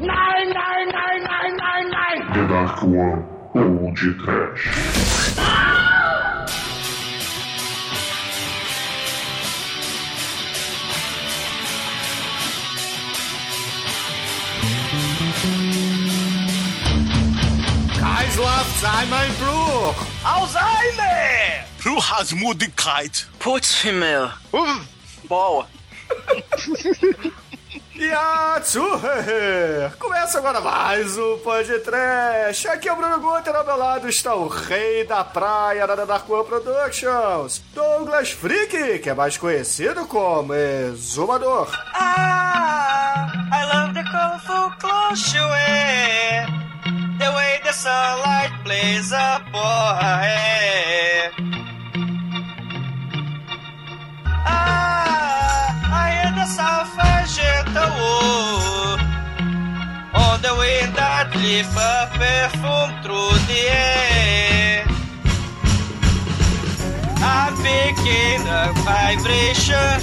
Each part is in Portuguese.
Nein, nein, nein, nein, nein, nein! The Dark One ou de Trash. Kaislav sei mein Bruch! Alzheimer! Pro Rasmudigkeit. Putz, meu. Ja, Zuhörer! Começa agora mais um podcast. Aqui é o Bruno Guter, ao meu lado está o rei da praia da Dark One Productions, Douglas Freak, que é mais conhecido como Exumador. Ah, I love the colorful wear. The way the sunlight plays upon her gentle wood on the wind that lifts a perfume through the air. I'm picking up vibration.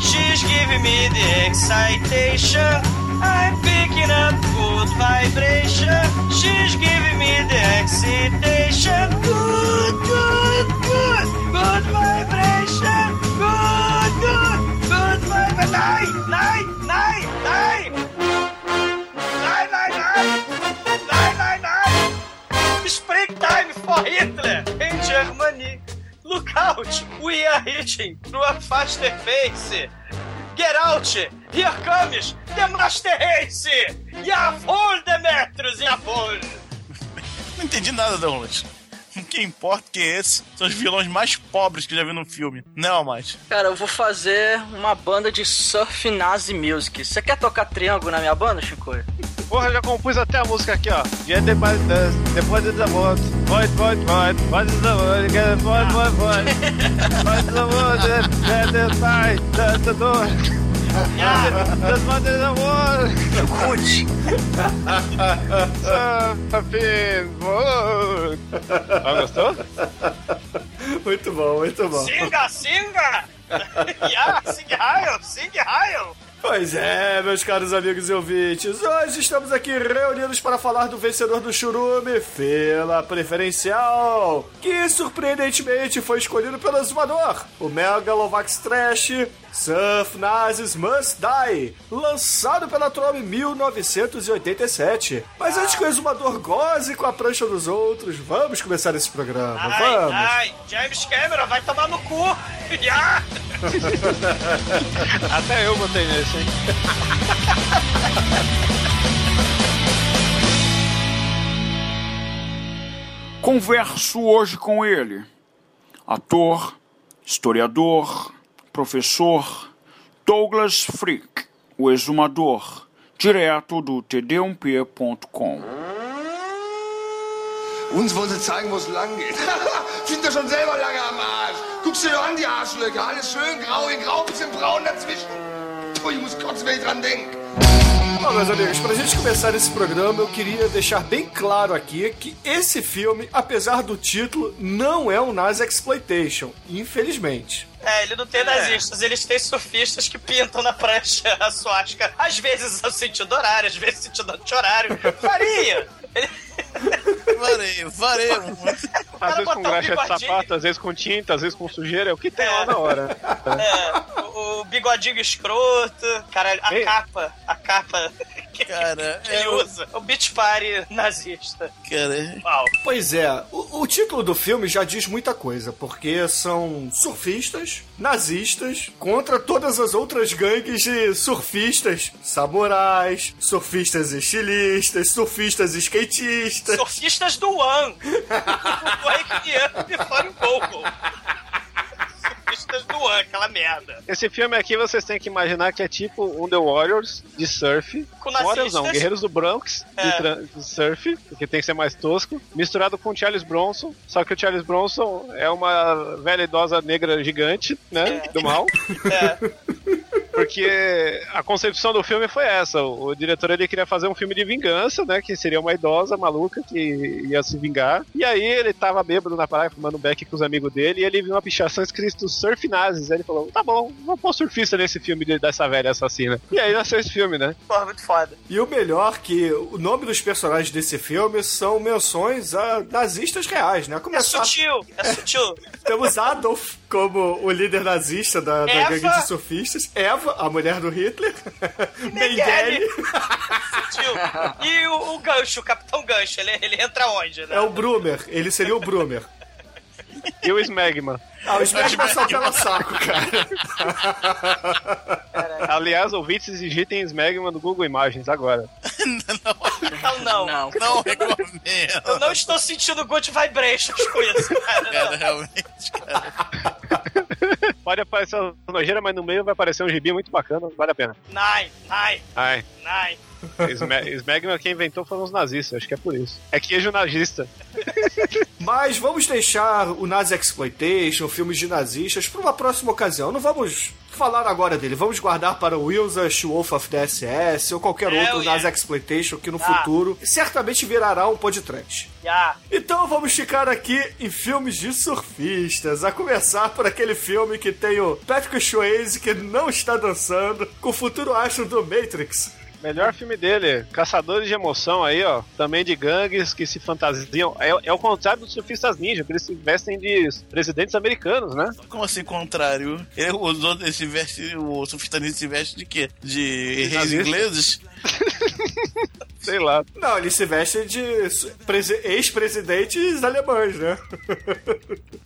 She's giving me the excitation. I'm picking up good vibration. She's giving me the excitation. Good, good, good, good vibration. Good, good, good vibration. Nein, nein, for Hitler in Germany. Look out, we are hitching to a faster pace. Get out, here comes the Master Race. Jawohl, Demetrius, jawohl. Não entendi nada, Douglas. O que importa que esses são os vilões mais pobres que já vi no filme. Não, mais. Cara, eu vou fazer uma banda de surf nazi music. Você quer tocar triângulo na minha banda, Chico? Porra, já compus até a música aqui, ó. Yeah, depois, depois dos amores. Void, void, void. Void dos amores. Void, void, void. Void dos amores. Yeah, the pai. Da, da, dor. Das voids dos amores. Escute. Surfing, void. Ah, gostou? Muito bom, muito bom. Singa, singa. Ja, sing heil, sing heil. Pois é, meus caros amigos e ouvintes, hoje estamos aqui reunidos para falar do vencedor do Churume, Fila Preferencial, que surpreendentemente foi escolhido pelo Exumador, o Megalovax Trash Surf Nazis Must Die, lançado pela Trome 1987. Mas antes que o Exumador goze com a prancha dos outros, vamos começar esse programa, Ai, vamos! ai, James Cameron, vai tomar no cu. Até eu botei nesse, hein? Converso hoje com ele, ator, historiador, professor Douglas Freak, o exumador, direto do td1p.com. Uns wollen sie zeigen, wo es lang geht. Sind ja schon selber lange am Arsch. Guckst dir doch an, die Arschlöcher. Alles schön grau in grau, bisschen braun dazwischen. Kotzen, wenn ich dran denk. Bom, meus amigos, pra gente começar esse programa, eu queria deixar bem claro aqui que esse filme, apesar do título, não é um Nazi Exploitation, infelizmente. É, ele não tem nazistas, eles têm surfistas que pintam na prancha a suástica, às vezes no sentido horário, às vezes no sentido anti-horário. Faria! Ele- Varei, varei muito. Às vezes com um graxa de sapato, às vezes com tinta, às vezes com sujeira, é o que tem lá na hora. É, o, o bigodinho escroto, cara, a Ei. capa, a capa que, Cara, que ele é o- usa. O beach party nazista. Cara, Uau. Pois é, o, o título do filme já diz muita coisa, porque são surfistas, nazistas, contra todas as outras gangues de surfistas, samurais, surfistas estilistas, surfistas skatistas. Surfistas do One. do Wake Me Before You Surfistas do One, aquela merda. Esse filme aqui vocês têm que imaginar que é tipo um The Warriors de surf. Com Warriors não. Guerreiros do Bronx de, É. tra- de surf, porque tem que ser mais tosco, misturado com o Charles Bronson, só que o Charles Bronson é uma velha idosa negra gigante, né, É. do mal. É. Porque a concepção do filme foi essa. O, diretor ele queria fazer um filme de vingança, né? Que seria uma idosa maluca que ia se vingar. E aí ele tava bêbado na praia, fumando beck com os amigos dele, e ele viu uma pichação escrito Surf Nazis. Aí ele falou: tá bom, vou pôr surfista nesse filme de- dessa velha assassina. E aí nasceu esse filme, né? Porra, muito foda. E o melhor que o nome dos personagens desse filme são menções a nazistas reais, né? É sutil, é sutil. temos Adolf como o líder nazista da, da gangue de surfistas, Eva, a mulher do Hitler, Mengele sutil. E o, o gancho, o Capitão Gancho, ele, ele entra onde, né? é o Brumer, ele seria o Brumer. E o Smegma. Ah, o Smegma só pela saco, cara. Aliás, ouvintes digitem Smegma no Google Imagens agora. Não, não. Não. Não recomendo. Eu não estou sentindo good vibrations com isso, cara. Cara, realmente, cara. Pode aparecer uma nojeira, mas no meio vai aparecer um gibi muito bacana, vale a pena. Nine, nine, Ai, nine. Sme- Smegma quem inventou foram os nazistas, acho que é por isso. É queijo nazista. Mas vamos deixar o Nazi Exploitation, filmes de nazistas, para uma próxima ocasião. Não vamos falar agora dele. Vamos guardar para o Wilson, Wolf of the SS ou qualquer Hell outro yeah. Nazi Exploitation que no Ah. futuro certamente virará um podcast. Já. Então vamos ficar aqui em filmes de surfistas, a começar por aquele filme que tem o Patrick Swayze que não está dançando, com o futuro astro do Matrix. Melhor filme dele, Caçadores de Emoção aí, ó. Também de gangues que se fantasiam. É, é o contrário dos surfistas ninja, que eles se vestem de presidentes americanos, né? Como assim, contrário? Ele, os outros, se veste, o surfistanista se veste de quê? De reis nazista. ingleses? Sei lá. Não, ele se veste de ex-presidentes alemães, né?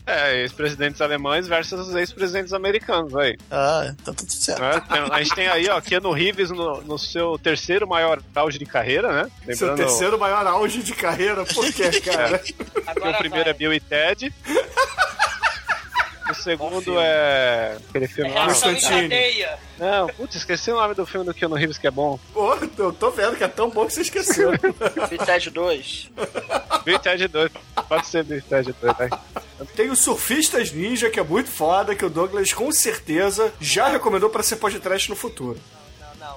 É, ex-presidentes alemães versus ex-presidentes americanos aí. Ah, tá tudo certo. Tem- A gente tem aí, ó, Keanu Reeves no, no seu terceiro maior auge de carreira, né? Seu terceiro maior auge de carreira, por quê, cara? que Agora o primeiro vai. é Bill e Ted. O segundo é. Aquele filme É lá. cadeia. Não, putz, esqueci o nome do filme do Keanu Reeves que é bom. Pô, eu tô vendo que é tão bom que você esqueceu. Bited 2. Bill e Ted 2. Pode ser e Ted 2, vai. Tem o Surfistas Ninja, que é muito foda, que o Douglas com certeza já recomendou pra ser podcast no futuro.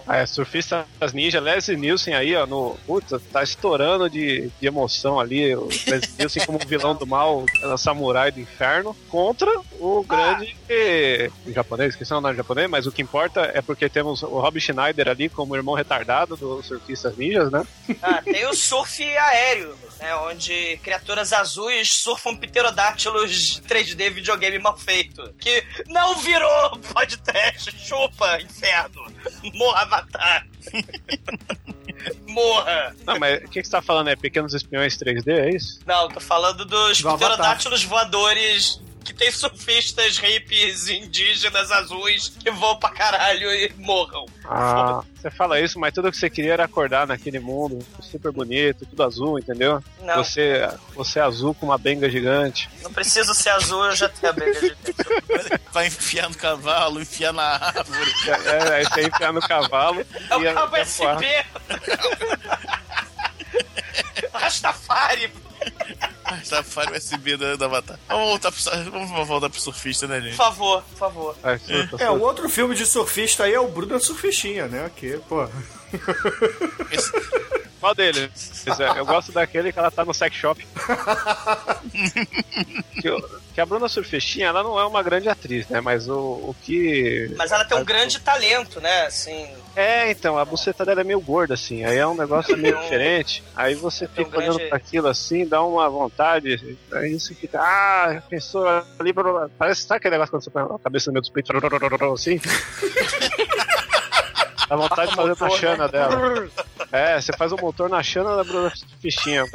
Ah, é, Surfistas Ninja, Leslie Nielsen aí, ó, no. Putz, tá estourando de, de emoção ali. O Leslie Nielsen como vilão do mal, o samurai do inferno, contra o grande eh, japonês, esqueci o nome japonês, mas o que importa é porque temos o Rob Schneider ali como irmão retardado dos Surfistas Ninjas, né? Ah, tem o surf aéreo, né? Onde criaturas azuis surfam pterodáctilos 3D videogame mal feito. Que não virou podcast, chupa, inferno. Morra, Avatar. Morra. Não, mas o que, que você tá falando? É Pequenos Espiões 3D, é isso? Não, tô falando dos Do pterodáctilos voadores que tem surfistas hippies indígenas azuis que voam pra caralho e morram. Ah, você fala isso, mas tudo que você queria era acordar naquele mundo super bonito, tudo azul, entendeu? Não. Você, você é azul com uma benga gigante. Não preciso ser azul, eu já tenho a briga de Vai enfiar no cavalo, enfiar na árvore. É, é, aí você enfiar no cavalo É o cabo. SP. Rastafari. Safari USB da, da Avatar. Vamos voltar, pro, vamos voltar pro surfista, né, Por gente? favor, por favor. Ai, surta, É, o outro filme de surfista aí é o Bruno Surfistinha, né? Que, pô. Qual deles? É, Eu gosto daquele que ela tá no sex shop. que, que a Bruna Surfistinha, ela não é uma grande atriz, né? Mas o, o que. Mas ela tem um grande talento, né? Assim, É, então, a buceta dela é meio gorda, assim. Aí é um negócio meio diferente. Aí você Tem um fica olhando grande- pra aquilo assim, dá uma vontade. Aí você fica, ah, pensou ali. blá, blá, blá. Parece, sabe aquele negócio quando você põe a cabeça no meio dos peitos, assim? Dá vontade de fazer na chana dela. É, você faz o motor na chana da Bruna Fichinha.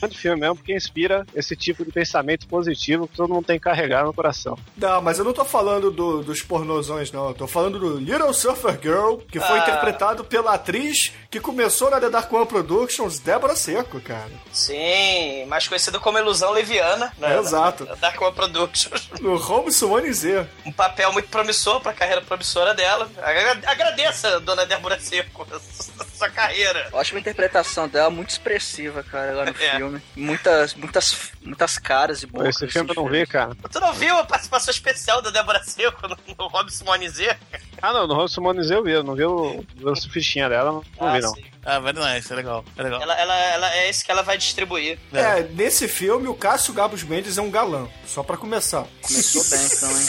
Grande filme mesmo, porque inspira esse tipo de pensamento positivo que todo mundo tem que carregar no coração. Não, mas eu não tô falando do- dos pornozões, não. Eu tô falando do Little Surfer Girl, que foi Ah. interpretado pela atriz que começou na The Dark One Productions, Débora Seco, cara. sim, mais conhecido como Ilusão Leviana, né? Exato. Da Dark One Productions. No Home Summon Z. Um papel muito promissor pra carreira promissora dela. Agra- Agradeça, dona Débora Seco, sua carreira. Ótima interpretação dela, muito expressiva, cara, lá no É. filme. Muitas, muitas, muitas caras e bocas. Esse filme eu não vi, cara. Tu não viu a participação especial da Débora Seco no, no Robson Monizê? Ah, não, no Rosso Simones eu vi, eu não vi o, o fichinha dela, não, não Ah, vi não. sim. Ah, very nice, é legal, é legal. Ela, ela, ela é esse que ela vai distribuir. É, nesse filme o Cássio Gabos Mendes é um galã, só pra começar. Começou bem, então, hein?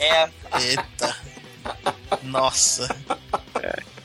É. Eita. Nossa.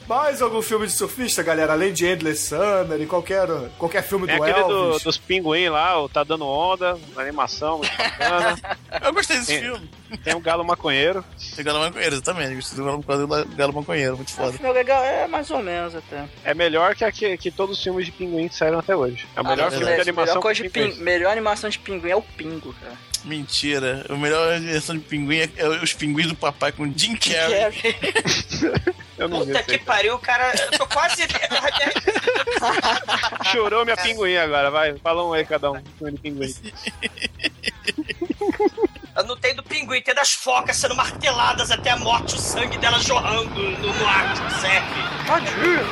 Mais algum filme de surfista, galera? Além de Endless Summer e qualquer, qualquer filme Tem do aquele do- Elvis. dos pinguim lá, o Tá Dando Onda, animação, muito bacana. Eu gostei desse Tem- filme. Tem o Galo Maconheiro. Tem Galo Maconheiro também. Gostei do Galo, do Galo Maconheiro, muito O foda. filme é legal, é mais ou menos até. É melhor que, que, que todos os filmes de pinguim que saíram até hoje. É o melhor Ah, filme mas de a animação melhor, coisa de pin- pinguins. melhor animação de pinguim é o Pingo, cara. Mentira. A melhor versão de pinguim é, é os pinguins do papai com Jim Carrey. Eu não Puta que pariu, cara. Eu tô quase. Chorou minha pinguim agora, vai. Fala um aí cada um. Pinguim. Eu não tenho do pinguim, tem das focas sendo marteladas até a morte, o sangue dela jorrando no, no ar do surf. Tadinho.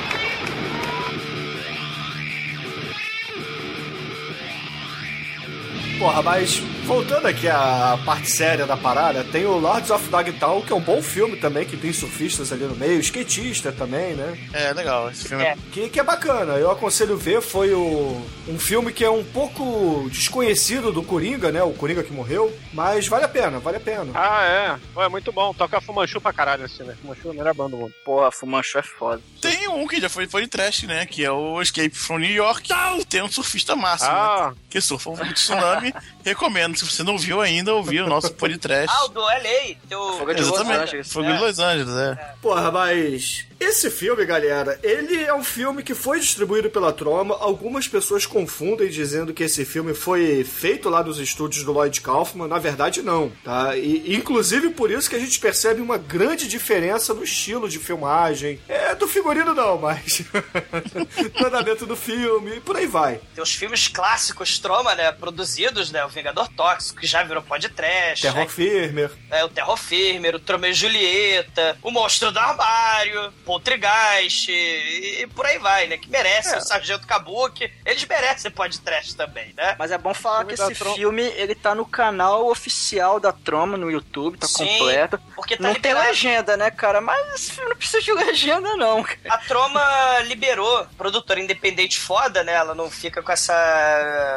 Porra, mas voltando aqui à parte séria da parada, tem o Lords of Dogtown, que é um bom filme também, que tem surfistas ali no meio, skatista também, né? É, legal. Esse filme É. Que, que é bacana, eu aconselho ver, foi o, um filme que é um pouco desconhecido do Coringa, né? O Coringa que morreu, mas vale a pena, vale a pena. Ah, é. É muito bom. Toca Fumanchu pra caralho esse filme. Fumanchu é a melhor banda do mundo. Porra, Fumanchu é foda. Tem um que já foi, foi de trash, né? Que é o Escape from New York. que Tem um surfista máximo, Ah. né? Que surfa um tsunami. Recomendo. Se você não viu ainda, ouvir o nosso podcast. Ah, o do LA. Teu... Fogo de Los Exatamente. Angeles. Fogo de Los Angeles, é. Porra, mas esse filme, galera, ele é um filme que foi distribuído pela Troma. Algumas pessoas confundem dizendo que esse filme foi feito lá nos estúdios do Lloyd Kaufman. Na verdade, não, tá? E, inclusive por isso que a gente percebe uma grande diferença no estilo de filmagem. É do figurino não, mas no andamento do filme e por aí vai. Tem os filmes clássicos Troma, né? Produzidos, né? O Vingador Tóxico, que já virou podcast. Terror né? Firmer. É, o Terror Firmer, o Tromeu e Julieta, o Monstro do Armário, Poltergeist e, e por aí vai, né? Que merece, o Sargento Kabuki. Eles merecem podcast também, né? Mas é bom falar que esse Tron- filme, ele tá no canal oficial da Troma no YouTube, tá Sim, completo. porque tá não tem liberado. legenda, né, cara? Mas esse filme não precisa de legenda, não. cara. A Troma liberou, produtora independente foda, né? Ela não fica com essa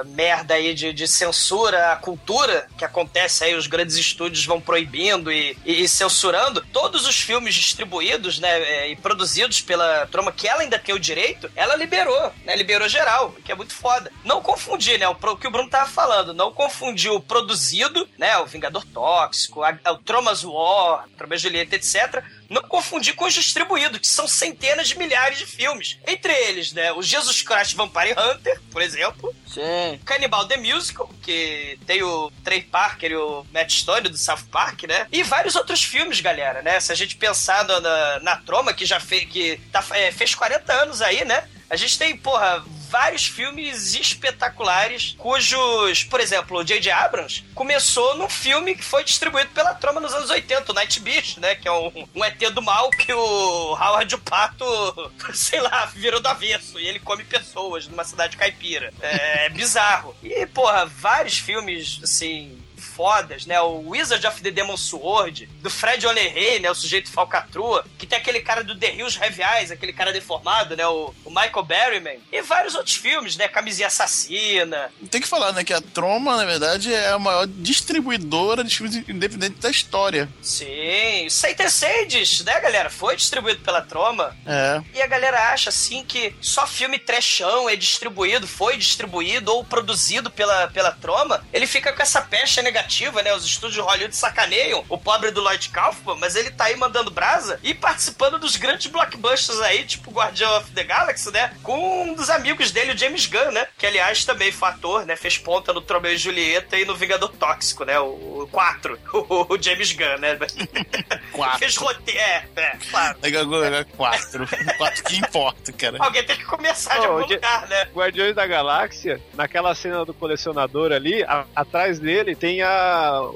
merda aí de, de censura à cultura que acontece aí, os grandes estúdios vão proibindo e, e- e censurando. Todos os filmes distribuídos, né, é, e produzidos pela Troma, que ela ainda tem o direito, ela liberou, né? Liberou geral, que é muito foda. Não confundir, né? O, que o Bruno tava falando, não confundir o produzido, né? O Vingador Tóxico, a, o Tromas War, Troma e Julieta, etc não confundir com os distribuídos, que são centenas de milhares de filmes. Entre eles, né, o Jesus Christ Vampire Hunter, por exemplo, Sim. Cannibal The Musical, que tem o Trey Parker e o Matt Stone do South Park, né? E vários outros filmes, galera, né? Se a gente pensar na, na, Troma, que já fez, que tá, é, fez 40 anos aí, né? A gente tem, porra, vários filmes espetaculares, cujos, por exemplo, o J.J. Abrams começou num filme que foi distribuído pela Troma nos anos 80, o Night Beast, né? Que é um, um ET do mal que o Howard Pato, sei lá, virou do avesso e ele come pessoas numa cidade caipira. É, bizarro. E, porra, vários filmes, assim, fodas, né? O Wizard of the Demon Sword, do Fred Oleray, né? O sujeito falcatrua, que tem aquele cara do The Hills Heavy Eyes, aquele cara deformado, né? O, o Michael Berryman. E vários outros filmes, né? Camisinha Assassina. Tem que falar, né, que a Troma, na verdade, é a maior distribuidora de filmes independentes da história. Sim, Satan Sades, né, galera? Foi distribuído pela Troma. É. E a galera acha, assim, que só filme trechão é distribuído, foi distribuído ou produzido pela, pela Troma. Ele fica com essa pecha negativa, né? Os estúdios de Hollywood sacaneiam o pobre do Lloyd Kaufman, mas ele tá aí mandando brasa e participando dos grandes blockbusters aí, tipo Guardian of the Galaxy, né? Com um dos amigos dele, o James Gunn, né? Que, aliás, também foi ator, né? Fez ponta no Tromeu e Julieta e no Vingador Tóxico, né? O 4, o, o James Gunn, né? Quatro. Fez roteiro, é, é, claro. Agora, quatro. quatro que importa, cara. Alguém tem que começar de Oh, algum o Ja- lugar, né? Guardiões da Galáxia, naquela cena do colecionador ali, a- atrás dele tem a,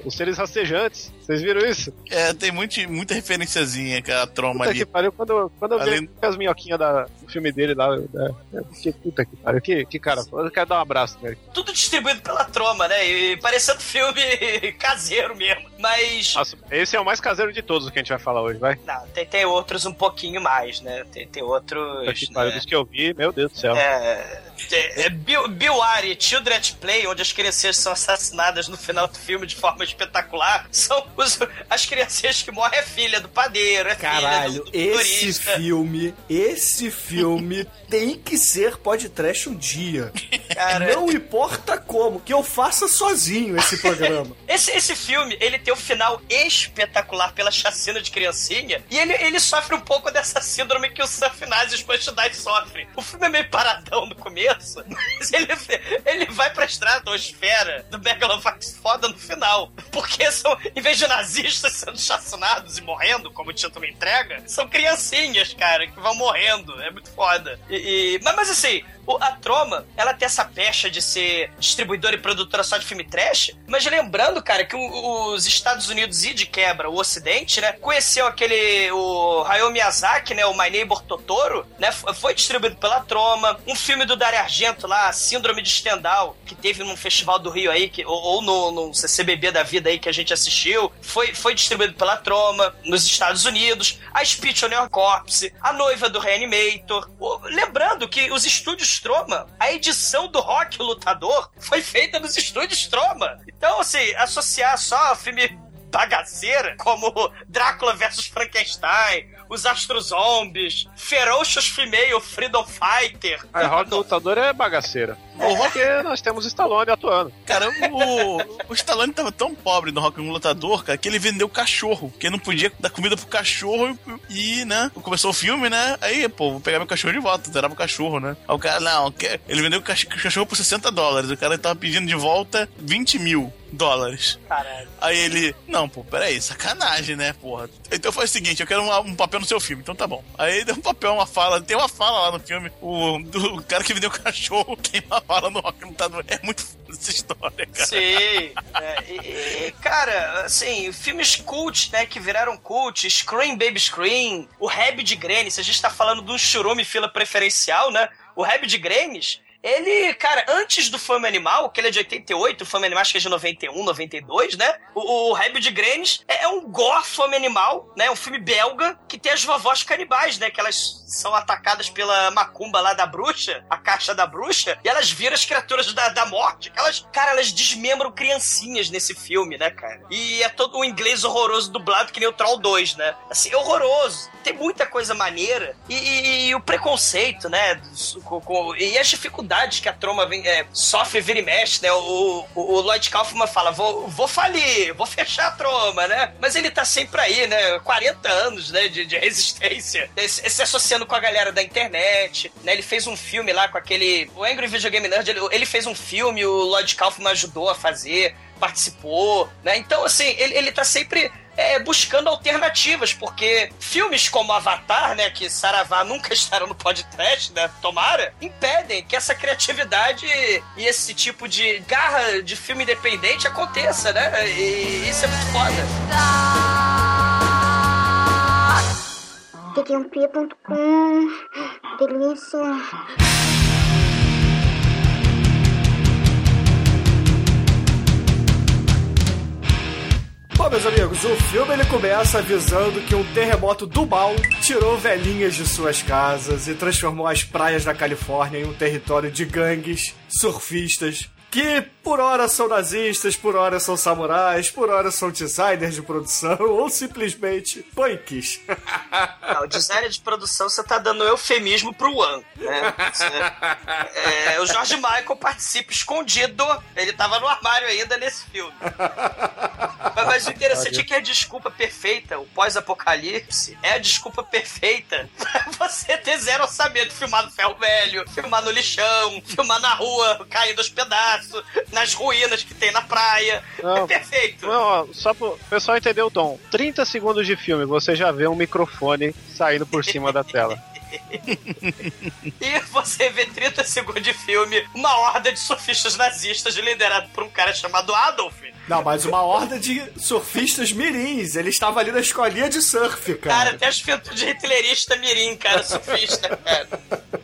os seres rastejantes. Vocês viram isso? É, tem muito, muita referenciazinha que a troma Puta ali. que pariu, quando, quando eu Além- vi as minhoquinhas da, do filme dele lá, da, que puta que pariu, que, que cara, eu quero dar um abraço nele. Tudo distribuído pela Troma, né? E parecendo filme caseiro mesmo. Mas. Nossa, esse é o mais caseiro de todos que a gente vai falar hoje, vai. Não, tem, tem outros um pouquinho mais, né? Tem, tem outros. Puta que pariu, né? dos que eu vi, meu Deus do céu. É, é, é Bill, Bill Ari, Children at Play, onde as crianças são assassinadas no final do filme de forma espetacular, são os- as crianças que morrem é filha do padeiro, é Caralho, filha do, do esse filme, esse filme tem que ser podcast um dia. Cara, Não importa como, que eu faça sozinho esse programa. Esse, esse filme, ele tem um final espetacular pela chacina de criancinha, e ele, ele sofre um pouco dessa síndrome que o e os Quantidades sofrem. O filme é meio paradão no começo, mas ele, ele vai pra estratosfera do Megalovax foda no final. Porque são, em vez de nazistas sendo chacinados e morrendo, como o título entrega, são criancinhas, cara, que vão morrendo. É muito foda. E, e- mas, mas assim, a Troma, ela tem essa pecha de ser distribuidora e produtora só de filme trash, mas lembrando, cara, que os Estados Unidos e de quebra, o Ocidente, né, conheceu aquele, o Hayao Miyazaki, né, o My Neighbor Totoro, né, foi distribuído pela Troma, um filme do Dario Argento lá, Síndrome de Stendhal, que teve num festival do Rio aí, que, ou, ou no, no CCBB da vida aí que a gente assistiu, foi, foi distribuído pela Troma, nos Estados Unidos, a Speech on Your Corpse, a noiva do Reanimator, o- lembrando que os estúdios Troma, a edição do Rock Lutador foi feita nos estúdios Troma. Então, assim, associar só filme bagaceira como Drácula vs Frankenstein, Os Astrozombies, Ferocious Female Freedom Fighter. A Rock Lutador é bagaceira. O Rock, Porque nós temos Stallone atuando. cara, o, o Stallone tava tão pobre no Rock 1 Lutador, cara, que ele vendeu cachorro, que não podia dar comida pro cachorro e, né, começou o filme, né, aí, pô, vou pegar meu cachorro de volta, zerava o cachorro, né. Aí o cara, não, ele vendeu o cach- cachorro por 60 dólares, o cara tava pedindo de volta 20 mil dólares. Caralho. Aí ele, não, pô, peraí, sacanagem, né, porra. Então foi o seguinte, eu quero uma- um papel no seu filme, então tá bom. Aí deu um papel, uma fala, tem uma fala lá no filme, o, do o cara que vendeu o cachorro queima a fala no rock lutador. É muito foda essa história, cara. Sim. É, e- e, cara, assim, filmes cult, né, que viraram cult, Scream Baby Scream, o Reb de Grenes, a gente tá falando um churume fila preferencial, né? O Reb de Grenes, ele, cara, antes do Fome Animal, que ele é de 88, o Fome Animal acho que é de 91, 92, né? O, o Reb de é, é um gore Fome Animal, né? Um filme belga que tem as vovós canibais, né? Que elas são atacadas pela macumba lá da bruxa, a caixa da bruxa, e elas viram as criaturas da, da morte. Elas, cara, elas desmembram criancinhas nesse filme, né, cara? E é todo um inglês horroroso dublado que nem o Troll 2, né? Assim, é horroroso. Tem muita coisa maneira. E, e- e o preconceito, né? com- com- e as dificuldades que a troma vem, é, sofre, vira e mexe, né? O, o, o Lloyd Kaufman fala: vou, vou falir, vou fechar a troma, né? Mas ele tá sempre aí, né? 40 anos, né? De, de resistência. Se, se associando com a galera da internet, né? Ele fez um filme lá com aquele. O Angry Video Game Nerd, ele, ele fez um filme, o Lloyd Kaufman ajudou a fazer, participou, né? Então, assim, ele, ele tá sempre é, buscando alternativas, porque filmes como Avatar, né, que Saravá nunca estará no podcast, né, tomara, impedem que essa criatividade e esse tipo de garra de filme independente aconteça, né? E isso é muito foda. Delícia. Bom, meus amigos, o filme ele começa avisando que um terremoto do mal tirou velhinhas de suas casas e transformou as praias da Califórnia em um território de gangues, surfistas, que por hora são nazistas, por hora são samurais, por hora são designers de produção ou simplesmente punks. Ah, o designer de produção você tá dando eufemismo pro One, né? Você- é, o George Michael participa escondido, ele tava no armário ainda nesse filme. Mas, mas o interessante é que a desculpa perfeita, o pós-apocalipse, é a desculpa perfeita pra você ter zero orçamento, filmar no ferro velho, filmar no lixão, filmar na rua, caindo aos pedaços, nas ruínas que tem na praia. Não. É perfeito. Não, ó, só pro pessoal entender o tom. 30 segundos de filme, você já vê um microfone saindo por cima da tela. E você vê 30 segundos de filme, uma horda de surfistas nazistas liderado por um cara chamado Adolf, Não, mas uma horda de surfistas mirins. Ele estava ali na escolinha de surf, cara. Cara, tem as de hitlerista mirim, cara, surfista, cara.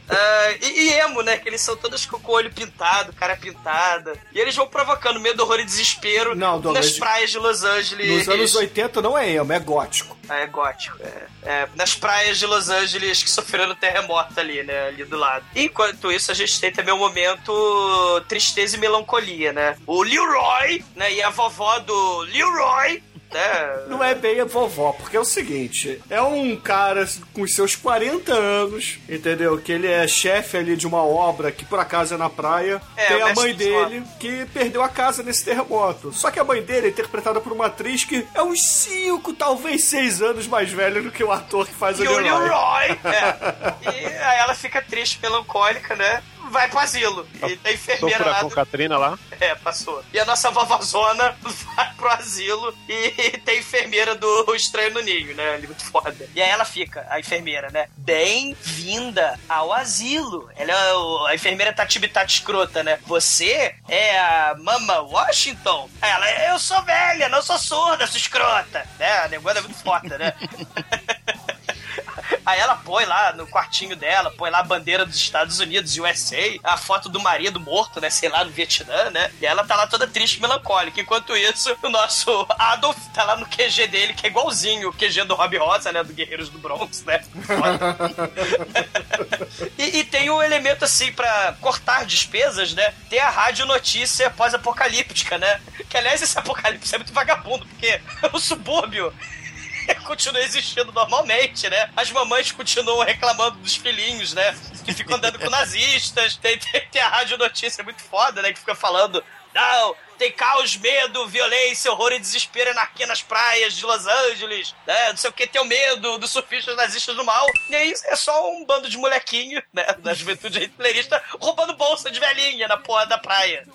Ah, e, e emo, né? Que eles são todos com o olho pintado, cara pintada. E eles vão provocando medo, horror e desespero Não, Douglas, nas praias de Los Angeles. Nos anos 80 não é emo, é gótico. Ah, é gótico, é. É, nas praias de Los Angeles que sofreram terremoto ali, né? Ali do lado. Enquanto isso, a gente tem também o momento tristeza e melancolia, né? O Leroy, né? E a vovó do Leroy. Né? Não é bem a vovó, porque é o seguinte: é um cara com os seus 40 anos, entendeu? Que ele é chefe ali de uma obra que por acaso é na praia. É, tem a mãe dele que perdeu a casa nesse terremoto. Só que a mãe dele é interpretada por uma atriz que é uns 5, talvez 6 anos mais velha do que o ator que faz o E o Leroy. Leroy. É. E aí ela fica triste, melancólica, né? Vai pro asilo. E a enfermeira lá. com do- Catrina lá. É, passou. E a nossa vovózona vai pro asilo e tem a enfermeira do Estranho no Ninho, né? Ali muito foda. E aí ela fica, a enfermeira, né? Bem-vinda ao asilo. Ela é a enfermeira tatibitata escrota, né? Você é a Mama Washington? Ela, eu sou velha, não sou surda, sou escrota. Né? A negócio é muito foda, né? Aí ela põe lá no quartinho dela, põe lá a bandeira dos Estados Unidos, USA, a foto do marido morto, né? Sei lá, no Vietnã, né? E ela tá lá toda triste, melancólica. Enquanto isso, o nosso Adolf tá lá no QG dele, que é igualzinho o QG do Rob Rosa, né? Do Guerreiros do Bronx, né? E, e tem um elemento assim pra cortar despesas, né? Tem a rádio notícia pós-apocalíptica, né? Que aliás, esse apocalipse é muito vagabundo, porque o subúrbio continua existindo normalmente, né? As mamães continuam reclamando dos filhinhos, né? Que ficam andando com nazistas. Tem, tem, tem a rádio notícia muito foda, né? Que fica falando. Não, tem caos, medo, violência, horror e desespero aqui nas praias de Los Angeles, né? Não sei o que, tem o medo dos surfistas nazistas do mal. E aí é só um bando de molequinho, né? Da juventude hitlerista roubando bolsa de velhinha na porra da praia.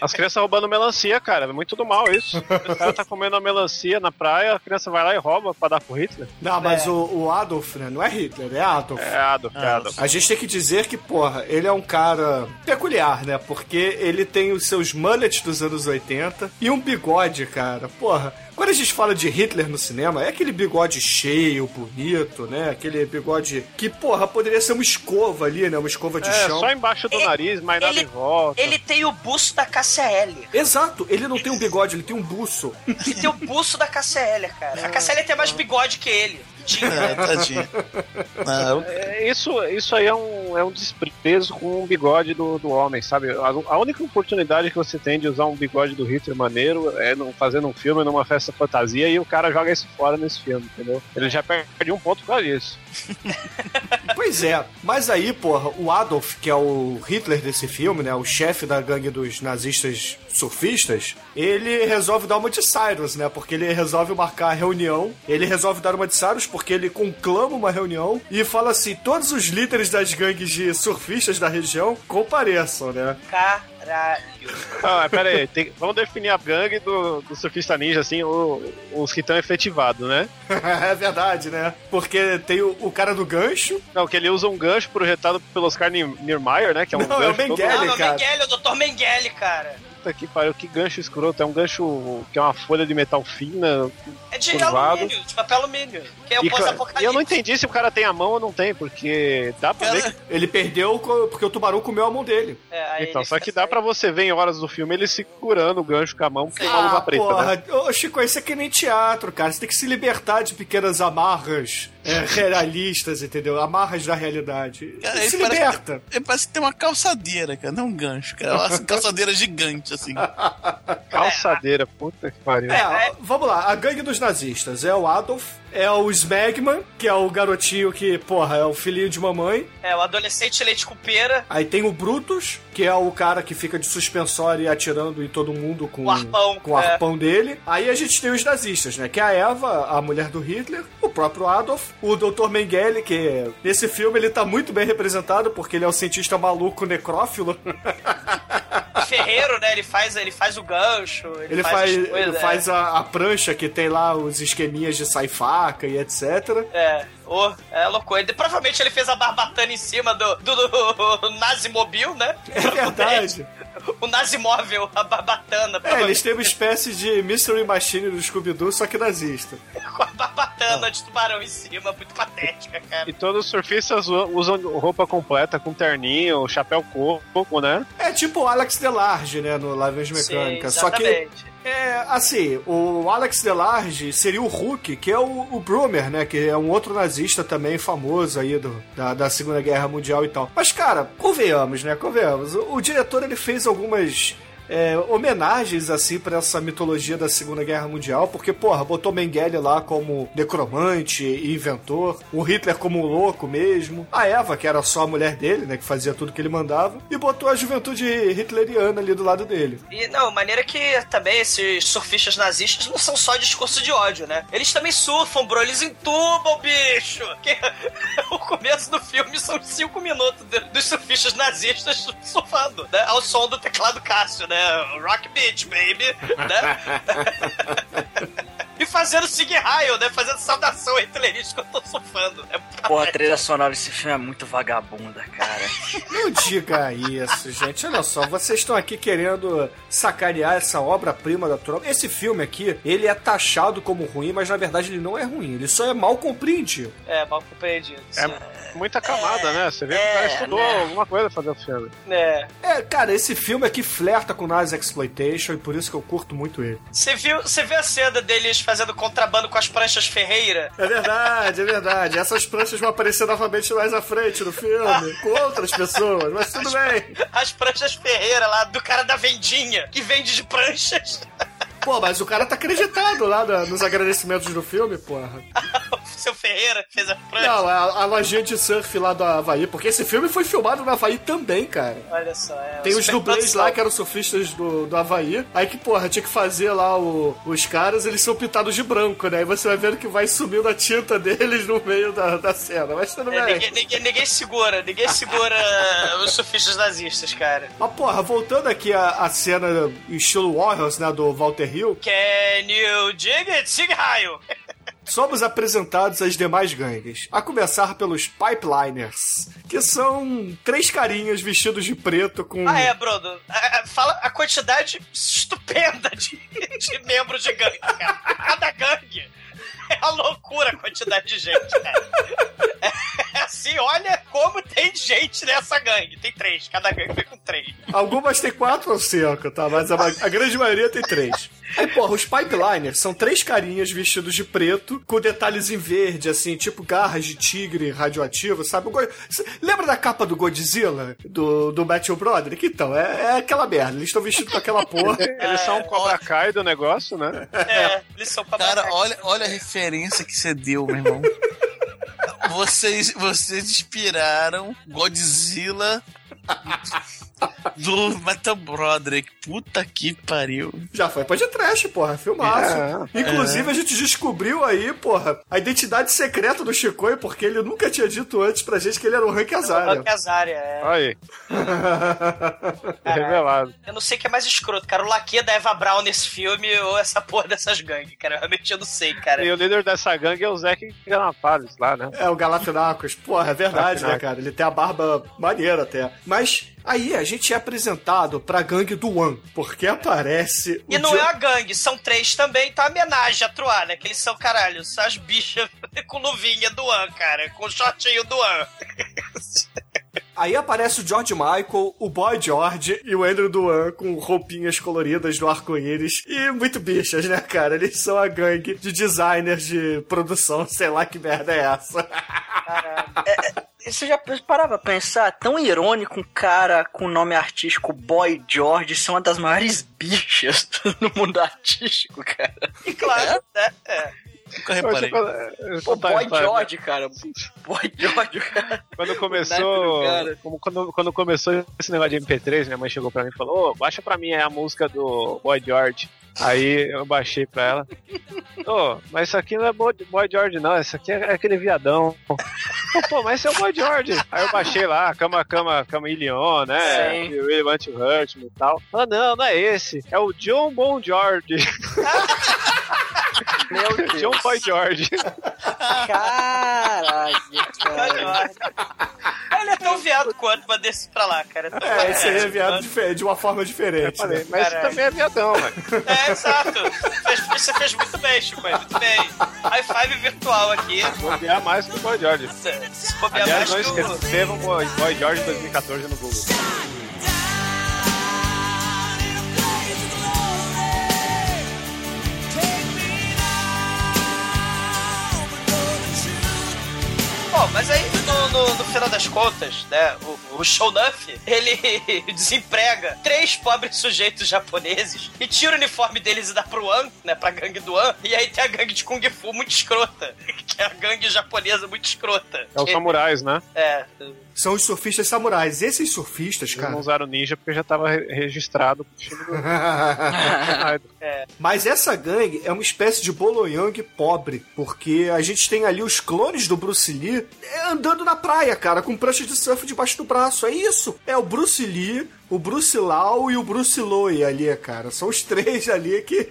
As crianças roubando melancia, cara. É muito do mal isso. O cara tá comendo uma melancia na praia, a criança vai lá e rouba pra dar pro Hitler. Não, É. mas o, o Adolf, né? Não é Hitler, é Adolf. É Adolf, é Adolf. A gente tem que dizer que, porra, ele é um cara peculiar, né? Porque ele tem os seus mullets dos anos 80 e um bigode, cara. Porra, quando a gente fala de Hitler no cinema, é aquele bigode cheio, bonito, né? Aquele bigode que, porra, poderia ser uma escova ali, né? Uma escova de É, chão. só embaixo do nariz, mas nada ele- em volta. Ele tem o buço da KCL. Exato, ele não tem um bigode, ele tem um buço. Ele tem o buço da KCL, cara. A KCL tem mais bigode que ele. Tinha. É, tadinho. Não, É, Isso, isso aí é um, é um desprezo com o bigode do, do homem, sabe? A, a única oportunidade que você tem de usar um bigode do Hitler maneiro é não, fazendo um filme numa festa fantasia e o cara joga isso fora nesse filme, entendeu? Ele já perde um ponto por causa disso. Pois é, mas aí, porra, o Adolf, que é o Hitler desse filme, né? O chefe da gangue dos nazistas surfistas, ele resolve dar uma de Cyrus, né? Porque ele resolve marcar a reunião, ele resolve dar uma de Cyrus porque ele conclama uma reunião e fala assim: todos os líderes das gangues de surfistas da região compareçam, né? Caralho. Ah, pera aí, tem- vamos definir a gangue do, do surfista ninja, assim, o- os que estão efetivados, né? é verdade, né? Porque tem o, o cara do gancho. Não, que ele usa um gancho projetado pelo Oscar Niemeyer, né? Que é um Não, é o gancho todo- Mengele, Não, não, cara. Mengele, o Dr. Mengele, cara. Puta que pariu, que gancho escroto. É um gancho que é uma folha de metal fina. É de curvado. alumínio, de papel alumínio. Que é o E, e eu não entendi se o cara tem a mão ou não tem, porque dá pra ver que. Ele perdeu porque o tubarão comeu a mão dele. É, aí Então, só que dá pra você ver em horas do filme ele segurando o gancho com a mão, porque é uma luva Ah, preta, porra. né? Ô, Chico, isso é que nem teatro, cara. Você tem que se libertar de pequenas amarras é, realistas, entendeu? Amarras da realidade. Cara, se parece, liberta. ele parece que tem uma calçadeira, cara, não um gancho, cara. Uma calçadeira gigante, assim. Calçadeira, puta que pariu. É, vamos lá. A gangue dos nazistas é o Adolf, é o Smegman, que é o garotinho que, porra, é o filhinho de mamãe. É, o adolescente leite com pera. Aí tem o Brutus, que é o cara que fica de suspensório e atirando em todo mundo com O arpão, com o é. arpão dele. Aí a gente tem os nazistas, né? Que é a Eva, a mulher do Hitler, o próprio Adolf, o Dr. Mengele, que nesse filme ele tá muito bem representado, porque ele é o cientista maluco necrófilo. Ferreiro, né? Ele faz, ele faz o gancho. Ele, Ele faz, ele coisas, faz é. a, a prancha que tem lá os esqueminhas de sai faca e etc. É, ô, é loucura. Ele- Provavelmente ele fez a barbatana em cima do, do, do Nazimobil, né? É verdade. o Nazimóvel, a barbatana. É, eles têm uma espécie de Mystery Machine do Scooby-Doo, só que nazista. Com a barbatana de tubarão em cima, muito patética, cara. E todos os surfistas usam roupa completa, com terninho, chapéu coco, né? É tipo o Alex Delarge, né, no Live Mecânica. Sim, só que exatamente. É, assim, o Alex Delarge seria o Hulk, que é o, o Brumer, né? Que é um outro nazista também famoso aí do, da, da Segunda Guerra Mundial e tal. Mas, cara, convenhamos, né? Convenhamos. O, o diretor, ele fez algumas... é, homenagens assim pra essa mitologia da Segunda Guerra Mundial, porque, porra, botou Mengele lá como necromante e inventor, o Hitler como um louco mesmo, a Eva, que era só a mulher dele, né, que fazia tudo que ele mandava, e botou a juventude hitleriana ali do lado dele. E não, maneira que também esses surfistas nazistas não são só discurso de ódio, né? Eles também surfam, bro, eles entubam, bicho! Que o começo do filme são cinco minutos dos surfistas nazistas surfando, né? Ao som do teclado Cássio, né? Rock Beach, baby! E fazendo sig raio, né? Fazendo saudação hitlerista que eu tô surfando. É Pô, a trilha sonora desse filme é muito vagabunda, cara. Não diga isso, gente. Olha só, vocês estão aqui querendo sacanear essa obra-prima da Trump. Esse filme aqui, ele é taxado como ruim, mas na verdade ele não é ruim. Ele só é mal compreendido. É, mal compreendido. É muita camada, né? Você vê que o cara estudou né? alguma coisa pra fazer o filme. É. É, cara, esse filme aqui flerta com Nazi Exploitation e por isso que eu curto muito ele. Você viu, você viu a cena deles fazendo contrabando com as pranchas Ferreira? É verdade, é verdade. Essas pranchas vão aparecer novamente mais à frente no filme, com outras pessoas, mas tudo bem. As pranchas Ferreira lá, do cara da vendinha, que vende de pranchas. Pô, mas o cara tá acreditado lá nos agradecimentos do filme, porra. Seu Ferreira que fez a prancha. Não, a, a lojinha de surf lá do Havaí, porque esse filme foi filmado no Havaí também, cara. Olha só, é. Tem os dublês lá que eram surfistas do, do Havaí. Aí que, porra, tinha que fazer lá o- os caras, eles são pintados de branco, né? Aí você vai vendo que vai sumindo a tinta deles no meio da, da cena. Mas tudo É, bem. ninguém, ninguém- ninguém segura, ninguém segura os surfistas nazistas, cara. Mas, porra, voltando aqui à, à cena em estilo Warriors, né, do Walter Hill, Can you dig it? Sig raio! somos apresentados às demais gangues. A começar pelos Pipeliners, que são três carinhas vestidos de preto com... Ah, é, Bruno. a- a- Fala a quantidade estupenda de, de membros de gangue. Cada gangue. É uma loucura a quantidade de gente, cara. É assim, olha como tem gente nessa gangue. Tem três, cada gangue vem com três. Algumas tem quatro ou cinco, tá? Mas a, a grande maioria tem três. Aí, porra, os pipeliners são três carinhas vestidos de preto, com detalhes em verde, assim, tipo garras de tigre radioativo, sabe? Go- Lembra da capa do Godzilla? Do, do Matthew Broderick? Então, é, é aquela merda. Eles estão vestidos com aquela porra. Eles são um Cobra Kai do negócio, né? É, eles são pra Cara, olha, olha a referência que você deu, meu irmão. Vocês, vocês inspiraram Godzilla do Metal Broderick. Puta que pariu. Já foi pra de trash, porra. Filmaço. É, Inclusive, é. a gente descobriu aí, porra, a identidade secreta do Chicoio, porque ele nunca tinha dito antes pra gente que ele era o Hank Azaria. Hank Azaria, é. Aí. Revelado. Eu não sei o que é mais escroto, cara. O laque da Eva Brown nesse filme ou essa porra dessas gangues, cara. Realmente eu não sei, cara. E o líder dessa gangue é o Zack Ganapales lá, né? É, o Galafinacos. Porra, é verdade, né, cara? Ele tem a barba maneira até. Mas aí a gente é apresentado pra gangue do One, porque aparece. E não John- é a gangue, são três também, tá homenagem a Truá, né? Que eles são, caralho, são as bichas com luvinha do An, cara, com shortinho do An. Aí aparece o George Michael, o Boy George e o Andrew Duan com roupinhas coloridas do arco-íris. E muito bichas, né, cara? Eles são a gangue de designers de produção, sei lá que merda é essa. Você já parava pra pensar? Tão irônico um cara com o nome artístico Boy George ser uma das maiores bichas no mundo artístico, cara. E claro, né? É. Nunca reparei. Pô, Boy George, cara. Boy George, cara. Quando começou. como- Quando, quando começou esse negócio de MP3, minha mãe chegou pra mim e falou: Ô, baixa pra mim aí a música do Boy George. Aí eu baixei pra ela. Ô, mas isso aqui não é Boy, George, não. Isso aqui é aquele viadão. Pô, mas esse é o Boy George. Aí eu baixei lá, Cama Cama Camillion, né? Sim. O Really Want to Hurt Me e tal. Ah, não, não é esse. É o John Bon George. Meu Deus. John Boy George. Caralho, cara. Ele é tão viado quanto, mas desse pra lá, cara. É, esse aí é viado dife- de uma forma diferente. Falei, né? mas isso Caralho. também é viadão, velho. É, exato. Fez- você fez muito bem, Chico, muito bem. High five virtual aqui. Bobear mais que o Boy George. Se bobear Aliás, mais não que o... esqueçam Boy, Boy George 2014 no Google. Bom, mas aí no, no- no final das contas, né, o, o Shonuff, ele desemprega três pobres sujeitos japoneses e tira o uniforme deles e dá pro An, né, pra gangue do An, e aí tem a gangue de Kung Fu muito escrota, que é a gangue japonesa muito escrota. É os samurais, né? É, São os surfistas samurais. Esses surfistas, Eles cara. não usaram ninja porque já tava re- registrado pro time do Mas essa gangue é uma espécie de Boloyang pobre, porque a gente tem ali os clones do Bruce Lee é, andando na praia, cara, com prancha de surf debaixo do braço. É isso. É o Bruce Lee, o Bruce Lau e o Bruce Loy ali, cara. São os três ali que.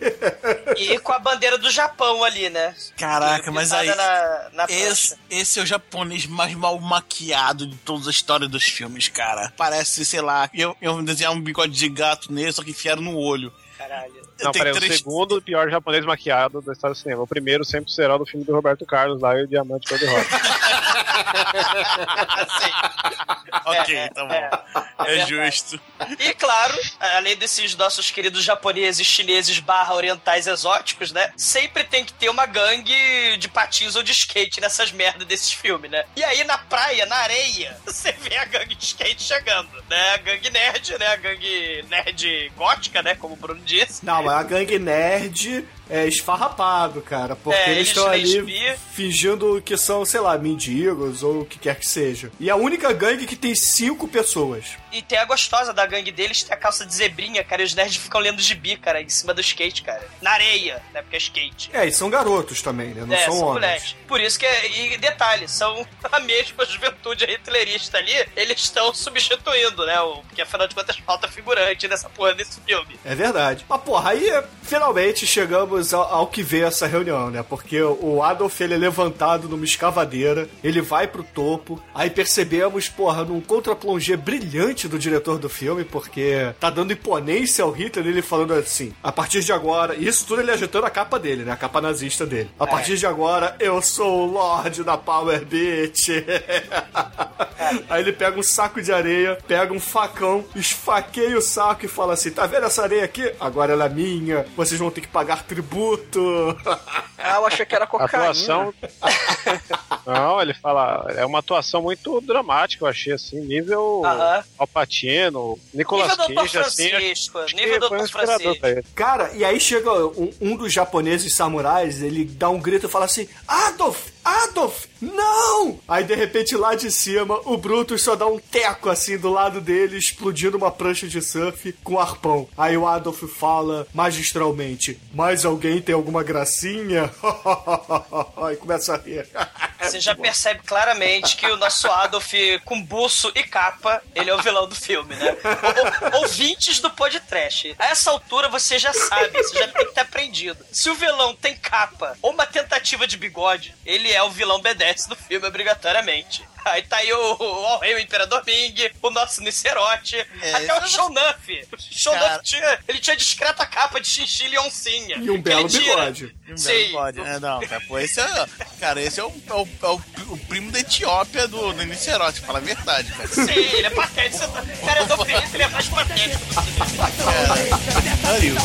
e com a bandeira do Japão ali, né? Caraca, mas aí. Na, na Esse, esse é o japonês mais mal maquiado de toda a história dos filmes, cara. Parece, sei lá, eu, eu desenhar um bigode de gato nele, só que enfiaram no olho. Caralho. Não, peraí, o três- segundo pior japonês maquiado da história do cinema. O primeiro sempre será o do filme do Roberto Carlos lá e o Diamante Cor-de-Rosa. Ok, tá bom. É, justo. E claro, além desses nossos queridos japoneses, chineses barra orientais exóticos, né? Sempre tem que ter uma gangue de patins ou de skate nessas merdas desses filmes, né? E aí na praia, na areia, você vê a gangue de skate chegando, né? A gangue nerd, né? A gangue nerd gótica, né? Como o Bruno disse. Não, é a gangue nerd é esfarrapado, cara. Porque É, eles estão ali fingindo que são, sei lá, mendigos ou o que quer que seja. E a única gangue que tem cinco pessoas. E tem a gostosa da gangue deles, tem a calça de zebrinha, cara, e os nerds ficam lendo gibi, cara, em cima do skate, cara. Na areia, né? Porque é skate. É, e são garotos também, né? Não é, são são homens. moleques. Por isso que é. E detalhe, são a mesma juventude hitlerista ali, eles estão substituindo, né? Porque afinal de contas falta figurante nessa porra desse filme. É verdade. Mas, porra, aí finalmente chegamos ao, ao que vê essa reunião, né? Porque o Adolf, ele é levantado numa escavadeira, ele vai pro topo, aí percebemos, porra, num contraplongé brilhante do diretor do filme, porque tá dando imponência ao Hitler, ele falando assim, a partir de agora, isso tudo ele agitando a capa dele, né? A capa nazista dele. A partir de agora, eu sou o Lorde da Power Beat. Aí ele pega um saco de areia, pega um facão, esfaqueia o saco e fala assim: tá vendo essa areia aqui? Agora ela é minha, vocês vão ter que pagar tributo. Ah, eu achei que era A cocaína. atuação. Não, ele fala. É uma atuação muito dramática, eu achei assim. Nível Aham. Alpatino, Nicolas nível. Cage, assim. Francisco, acho que nível Dr. inspirador Francisco. Cara, e aí chega um, um dos japoneses samurais, ele dá um grito e fala assim: Adolf! Adolf! Não! Aí de repente lá de cima, o Brutus só dá um teco assim do lado dele, explodindo uma prancha de surf com arpão. Aí o Adolf fala magistralmente: Mais alguém tem alguma gracinha? e começa a rir. Você já percebe claramente que o nosso Adolf, com buço e capa, ele é o vilão do filme, né? Ou- Ouvintes do podcast. A essa altura você já sabe, você já tem que ter aprendido. Se o vilão tem capa ou uma tentativa de bigode, ele é o vilão B10 do filme, obrigatoriamente. Aí tá aí o, o Rei, o Imperador Ming, o nosso Nicerote, até o Shonuff. O Shonuff tinha, ele tinha discreta capa de chinchila e oncinha. E um belo bigode. Um Sim. belo bode. É, não, cara, pô, esse é. Cara, esse é o, é o, é o, o primo da Etiópia do, do Nicerote, fala a verdade, cara. Sim, ele é patético. O cara é do Felipe, ele é mais patético Ariel.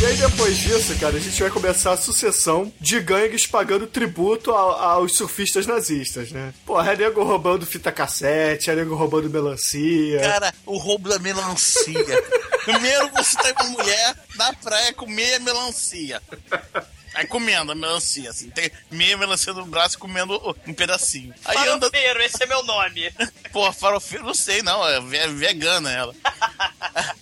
E aí depois disso, cara, a gente vai começar a sucessão de gangues pagando tributo a- aos surfistas nazistas, né? Porra, é nego roubando fita cassete, é nego roubando melancia. Cara, o roubo da melancia. Primeiro você tem uma mulher na praia com meia melancia. Aí comendo a melancia, assim. Tem meia melancia no braço e comendo um pedacinho. Aí anda. Farofeiro, esse é meu nome. Pô, farofeiro, não sei, não. É ve- vegana ela.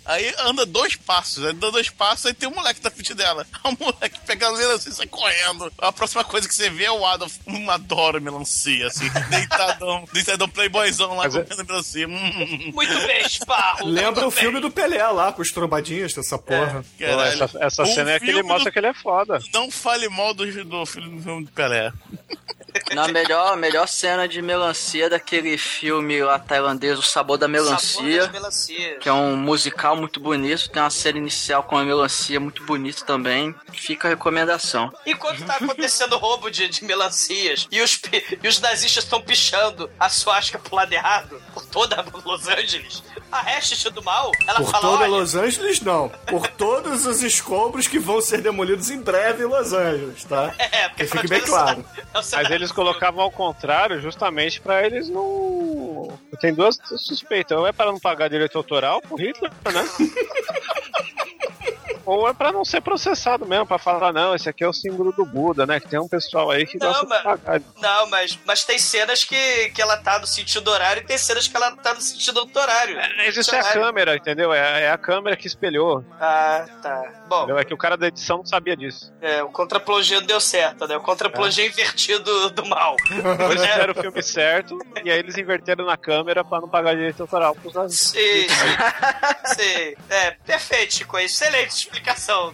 Aí anda dois passos, aí anda dois passos, aí tem um moleque na frente dela. O moleque pega a melancia e sai correndo. A próxima coisa que você vê é o Adolf, um adoro melancia, assim, deitadão, deitadão playboyzão lá Mas é- comendo melancia. Hum, Muito bem, Sparro. Lembra o filme bem. do Pelé lá, com os trombadinhos dessa porra. Pô, caralho. essa essa Um cena é que ele filme mostra do- que ele é foda. Não fale mal do, do filme do filme do Pelé. Na melhor, melhor cena de melancia daquele filme lá tailandês, O Sabor da Sabor Melancia. melancias. Que é um musical muito bonito, tem uma série inicial com a melancia muito bonita também. Fica a recomendação. Enquanto tá acontecendo roubo de, de melancias e os, e os nazistas estão pichando a suasca pro lado errado por toda Los Angeles, a Hashtag do mal, ela Por fala, toda olha, Los Angeles, não. Por todos os escombros que vão ser demolidos em breve em Los Angeles, tá? É, porque Que fique bem claro. é o Mas cenário- eles colocavam ao contrário justamente pra eles não. Tem duas suspeitas. Ou é para não pagar direito autoral pro Hitler, né? Ou é pra não ser processado mesmo, pra falar, não, esse aqui é o símbolo do Buda, né? Que tem um pessoal aí que Não, gosta mas- de pagar. Não, mas, mas tem cenas que, que ela tá no sentido horário e tem cenas que ela tá no sentido horário. Mas isso é a câmera, entendeu? É, é a câmera que espelhou. Ah, tá. Bom, Entendeu? É que o cara da edição não sabia disso. é, o contraplongê deu certo, né? O contraplongê invertido do mal. Eles É. fizeram o filme certo e aí eles inverteram na câmera pra não pagar direito autoral pros nazistas. Sim, sim. sim. É, perfeito, Chico. Excelente explicação.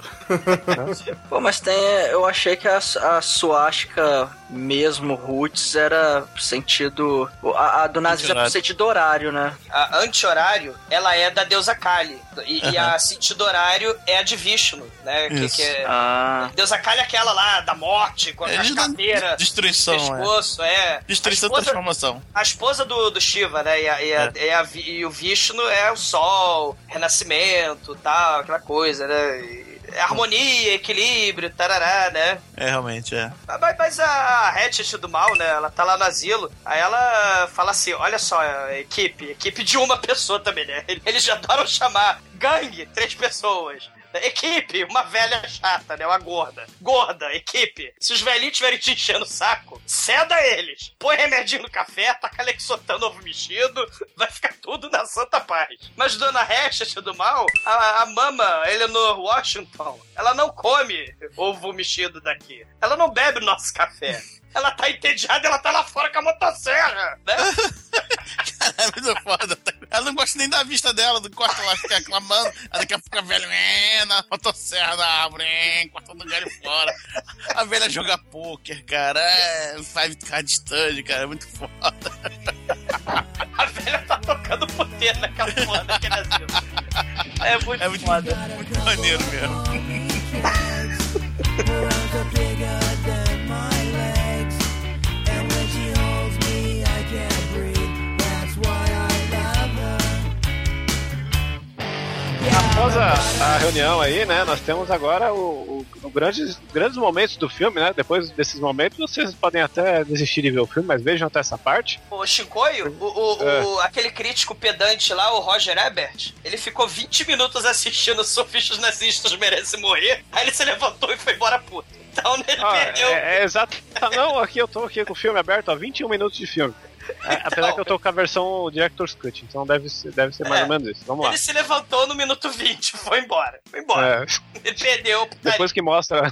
Pô, mas tem. Eu achei que a, a suástica mesmo, roots, era sentido. A, a do nazismo é pro sentido horário, né? A anti-horário, ela é da deusa Kali. E, e a sentido horário é a de Vishnu, né? Que, que é... Ah. Deusa Kali é aquela lá da morte, com É as de- caveiras, Destruição, é. pescoço, é. Destruição e A esposa- transformação. A esposa do, do Shiva, né? E, a, e, a- e a Vi- e o Vishnu é o sol, renascimento, tal, aquela coisa, né? E- Harmonia, equilíbrio, tarará, né? É, realmente, é. Mas, mas a Hatchet do mal, né? Ela tá lá no asilo. Aí ela fala assim: olha só, equipe, equipe de uma pessoa também, né? Eles já adoram chamar gangue, três pessoas. Equipe, uma velha chata, né? Uma gorda. Gorda, equipe. Se os velhinhos estiverem te enchendo o saco, ceda eles. Põe remedinho no café, taca Lexotan novo mexido, vai ficar tudo na santa paz. Mas Dona Hatchet do mal, a, a mama Eleanor Washington, ela não come ovo mexido daqui. Ela não bebe nosso café. Ela tá entediada, ela tá lá fora com a motosserra, né? É muito foda. Ela não gosta nem da vista dela, do quarto lá, fica reclamando. Aí daqui a pouco a velha, é, na motosserra da árvore, é, cortando o galho fora. A velha joga pôquer, cara. É, five card stand, cara. É muito foda. A velha tá tocando puteiro naquela porra daquele asilo. É muito, É muito, foda. muito maneiro mesmo. Após a, a reunião aí, né, nós temos agora o, o, o grandes, grandes momentos do filme, né? Depois desses momentos, vocês podem até desistir de ver o filme, mas vejam até essa parte. O Shinkoio, o, É. o- aquele crítico pedante lá, o Roger Ebert, ele ficou 20 minutos assistindo Sofistas Nazistas Merecem Morrer, aí ele se levantou e foi embora puto. Então ele Ah, perdeu. é, é exato. Não, aqui eu tô aqui com o filme aberto, ó, 21 minutos de filme. É, apesar que eu tô com a versão Director's Cut, então deve ser, deve ser mais É. ou menos isso. Vamos lá. Ele se levantou no minuto 20, foi embora. Foi embora. É, Ele perdeu. depois que mostra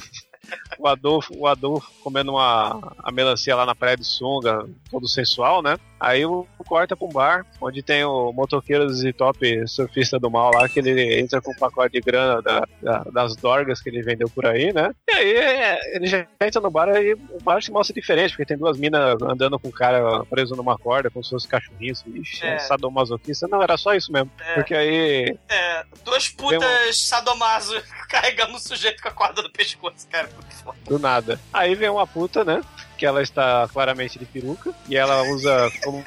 o Adolfo, o Adolfo comendo uma a melancia lá na praia de sunga, todo sensual, né? Aí o corta pra um bar, onde tem o motoqueiro e top surfista do mal lá, que ele entra com um pacote de grana da- da- das dorgas que ele vendeu por aí, né? E aí é, ele já entra no bar e o bar se mostra diferente, porque tem duas minas andando com o cara preso numa corda, como se fosse cachorrinho, assim, ixi, É. é. sadomasoquista. Não, era só isso mesmo. É. Porque aí É, duas putas sadomaso carregando o sujeito com a corda no pescoço, cara. Do nada. Aí vem uma puta, né? Que ela está claramente de peruca e ela usa como,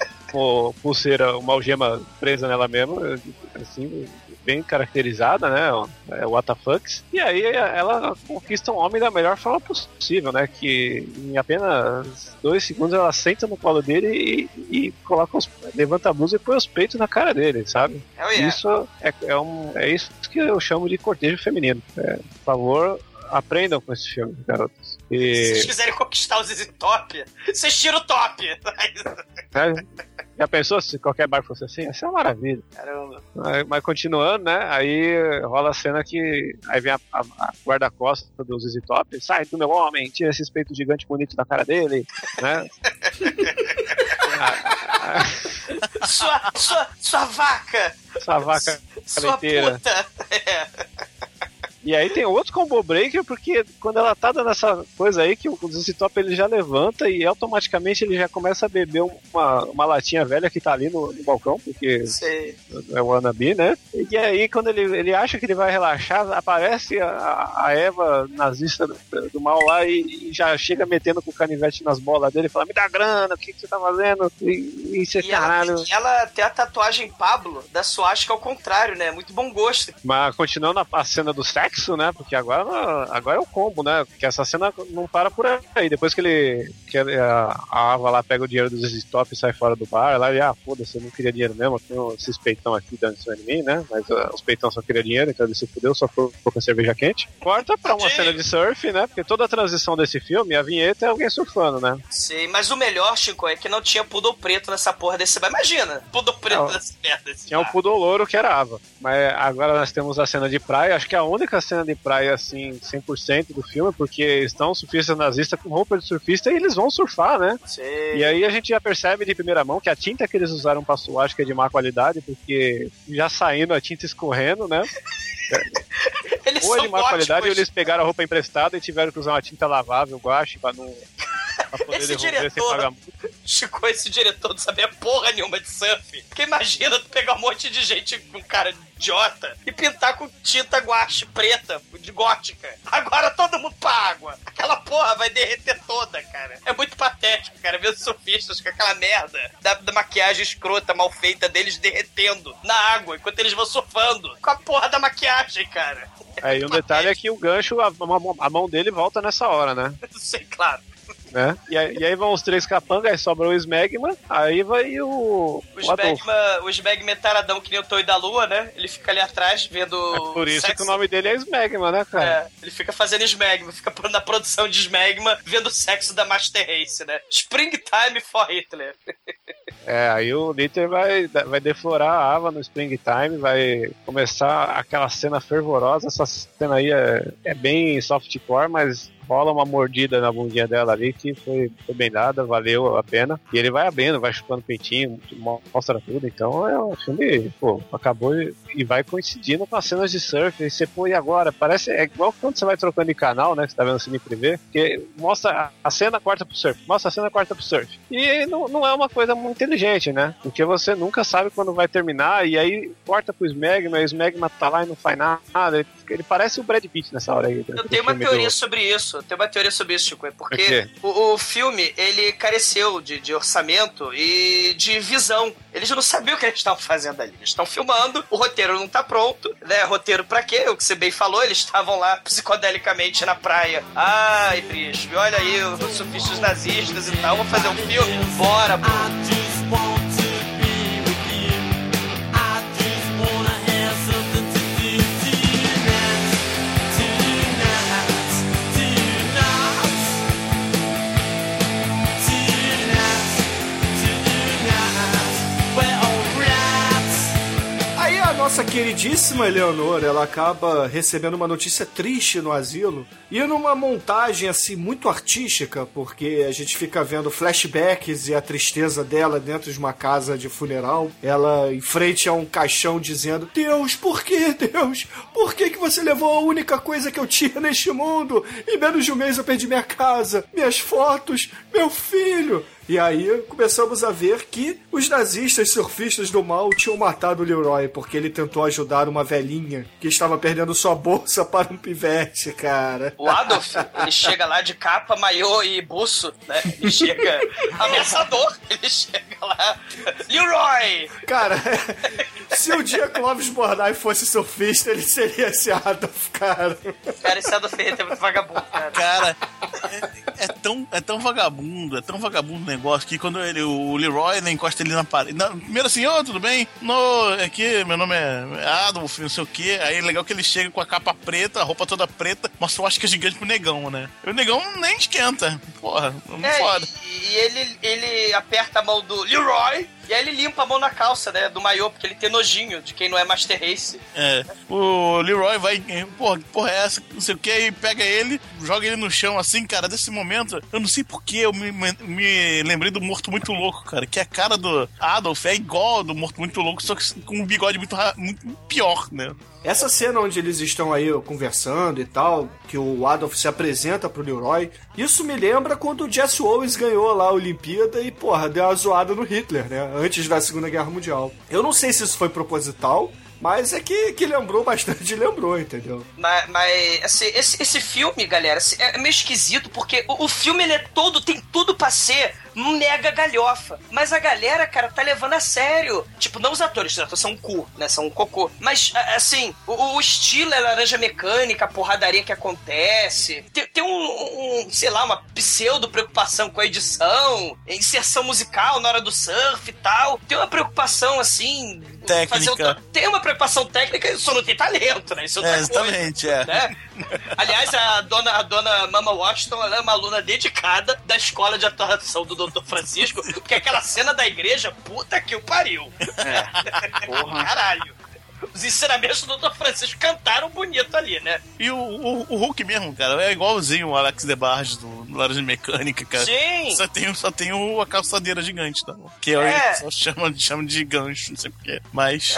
pulseira uma algema presa nela mesma, assim, bem caracterizada, né? É o WTF. E aí ela conquista um homem da melhor forma possível, né? Que em apenas dois segundos ela senta no colo dele e, e coloca os, levanta a blusa e põe os peitos na cara dele, sabe? Hell yeah. Isso é, é, um, é isso que eu chamo de cortejo feminino. É, por favor, aprendam com esse filme, garotas. Se vocês E quiserem conquistar os Top, vocês tiram o top. né, já pensou se qualquer bar fosse assim? Ia ser uma maravilha. Caramba. Mas, mas continuando, né? Aí rola a cena que aí vem a, a- a guarda-costas do ZZ Top, sai do meu homem, tira esse peito gigante bonito da cara dele, né? Sua, sua, sua vaca! Essa vaca Sua puta! É. E aí tem outro combo breaker, porque quando ela tá dando essa coisa aí, que o ZZ Top ele já levanta e automaticamente ele já começa a beber uma, uma latinha velha que tá ali no, no balcão, porque Sei. é o wannabe, né? E aí quando ele, ele acha que ele vai relaxar, aparece a, a Eva nazista do, do mal lá e, e já chega metendo com o canivete nas bolas dele e fala, me dá grana, o que, que você tá fazendo? E, e você E ela, caralho. ela tem a tatuagem Pablo da suástica ao contrário, né? Muito bom gosto. Mas continuando a, a cena do né? Porque agora, agora é o combo, né? Porque essa cena não para por aí. Depois que ele. que a, a Ava lá pega o dinheiro dos ZZ Top e sai fora do bar, lá ele, ah, foda-se, eu não queria dinheiro mesmo, eu tenho esses peitão aqui dando em mim, né? Mas ah, os peitão só queriam dinheiro, então ele se fudeu, só foi com a cerveja quente. Corta pra uma cena de surf, né? Porque toda a transição desse filme, a vinheta é alguém surfando, né? Sei, mas o melhor, Chico, é que não tinha poodle preto nessa porra desse bar. Imagina, poodle preto Não. nessa merda desse Tinha o bar. Pudor Louro que era Ava. Mas agora nós temos a cena de praia. Acho que é a única cena de praia, assim, 100% do filme, porque estão surfistas nazistas com roupa de surfista e eles vão surfar, né? Sei. E aí a gente já percebe de primeira mão que a tinta que eles usaram pra suar acho que é de má qualidade, porque já saindo a tinta escorrendo, né? Eles Ou é de má qualidade ou eles pegaram a roupa emprestada e tiveram que usar uma tinta lavável, guache, pra não. Esse diretor. Chico, esse diretor não sabia porra nenhuma de surf. Porque imagina tu pegar um monte de gente com cara idiota e pintar com tinta guache preta, de gótica. Agora todo mundo pra água. Aquela porra vai derreter toda, cara. É muito patético, cara, ver os surfistas com aquela merda da, da maquiagem escrota, mal feita deles derretendo na água enquanto eles vão surfando. Com a porra da maquiagem, cara. Aí um detalhe é que o gancho, a, a- a mão dele volta nessa hora, né? Sei, claro. Né? E aí, e aí vão os três capangas, aí sobra o Smegma, aí vai o. O. Smegma, o Smegma é taradão que nem o Toy da Lua, né? Ele fica ali atrás vendo. É por isso sexo. que o nome dele é Smegma, né, cara? É, ele fica fazendo Smegma, fica na produção de Smegma, vendo o sexo da Master Race, né? Springtime for Hitler. É, aí o Litter vai, vai deflorar a Ava no Springtime, vai começar aquela cena fervorosa. Essa cena aí é, é bem softcore, mas rola uma mordida na bundinha dela ali que foi, foi bem dada, valeu a pena. E ele vai abrindo, vai chupando peitinho, mostra tudo. Então é um filme, pô, acabou e, vai coincidindo com as cenas de surf. E você, pô, e agora? Parece, é igual quando você vai trocando de canal, né? Que você tá vendo o cine privê, que mostra a- cena quarta pro surf, mostra a cena quarta pro surf. E não, não é uma coisa muito inteligente, né? Porque você nunca sabe quando vai terminar, e aí corta pro Smegma, e o Smegma tá lá e não faz nada. Ele, ele parece o Brad Pitt nessa hora aí. Eu tenho uma teoria sobre isso, eu tenho uma teoria sobre isso, Chico, é porque o, o filme, ele careceu de, de orçamento e de visão. Eles não sabiam o que eles estavam fazendo ali. Eles estão filmando, o roteiro não tá pronto, né? Roteiro pra quê? O que você bem falou, eles estavam lá psicodelicamente na praia. Ai, bicho, olha aí os surfistas nazistas e tal, vamos fazer um filme? Bora, pô. Nossa queridíssima Eleonora, ela acaba recebendo uma notícia triste no asilo e numa montagem assim muito artística, porque a gente fica vendo flashbacks e a tristeza dela dentro de uma casa de funeral, ela em frente a um caixão dizendo: "Deus, por que, Deus? Por que que você levou a única coisa que eu tinha neste mundo? Em menos de um mês eu perdi minha casa, minhas fotos, meu filho." E aí começamos a ver que os nazistas surfistas do mal tinham matado o Leroy porque ele tentou ajudar uma velhinha que estava perdendo sua bolsa para um pivete, cara. O Adolf, ele chega lá de capa, maiô e buço, né? Ele chega ameaçador, ele chega lá. Leroy! Cara, se o dia Clóvis Bornai fosse surfista, ele seria esse Adolf, cara. Cara, esse Adolf é muito vagabundo, cara. Cara, é, é tão, é tão vagabundo, é tão vagabundo o negócio que quando ele, o Leroy né, encosta ele na parede. na- primeiro assim, ô, tudo bem? No, aqui, meu nome é Adolf, não sei o quê. Aí é legal que ele chega com a capa preta, a roupa toda preta, uma suástica gigante pro negão, né? E o negão nem esquenta. Porra, muito É, foda. e, e ele, ele aperta a mão do Leroy e aí ele limpa a mão na calça, né? Do maiô, porque ele tem nojinho de quem não é Master Race. É, o Leroy vai, porra, que porra é essa? Não sei o que, e pega ele, joga ele no chão assim, cara. Desse momento, eu não sei porquê, eu me, me, lembrei do Morto Muito Louco, cara. Que a cara do Adolf é igual ao do Morto Muito Louco, só que com um bigode muito, muito pior, né? Essa cena onde eles estão aí conversando e tal, que o Adolf se apresenta pro Leroy, isso me lembra quando o Jesse Owens ganhou lá a Olimpíada e, porra, deu uma zoada no Hitler, né? Antes da Segunda Guerra Mundial. Eu não sei se isso foi proposital, mas é que, que lembrou bastante, lembrou, entendeu? Mas, mas, assim, esse, esse filme, galera, assim, é meio esquisito porque o, o filme ele é todo, tem tudo pra ser mega galhofa. Mas a galera, cara, tá levando a sério. Tipo, não os atores, os atores são um cu, né? São um cocô. Mas, assim, o, o estilo é laranja mecânica, a porradaria que acontece. Tem, tem um, um, sei lá, uma pseudo preocupação com a edição, inserção musical na hora do surf e tal. Tem uma preocupação, assim. Técnica. tem uma preocupação técnica, só não tem talento, né? Isso é outra É, exatamente, coisa, é. né? Aliás, a dona, a dona Mama Washington ela é uma aluna dedicada da escola de atuação do Dr. Francisco, porque aquela cena da igreja, puta que o pariu. Porra. Caralho. Os ensinamentos do Dr. Francisco cantaram bonito ali, né? E o, o, o Hulk mesmo, cara, é igualzinho o Alex DeBarge do, do Laranja Mecânica, cara. Sim. Só tem, só tem o, a calçadeira gigante, tá? Que é. É. só chama, chama de gancho, não sei porquê. Mas.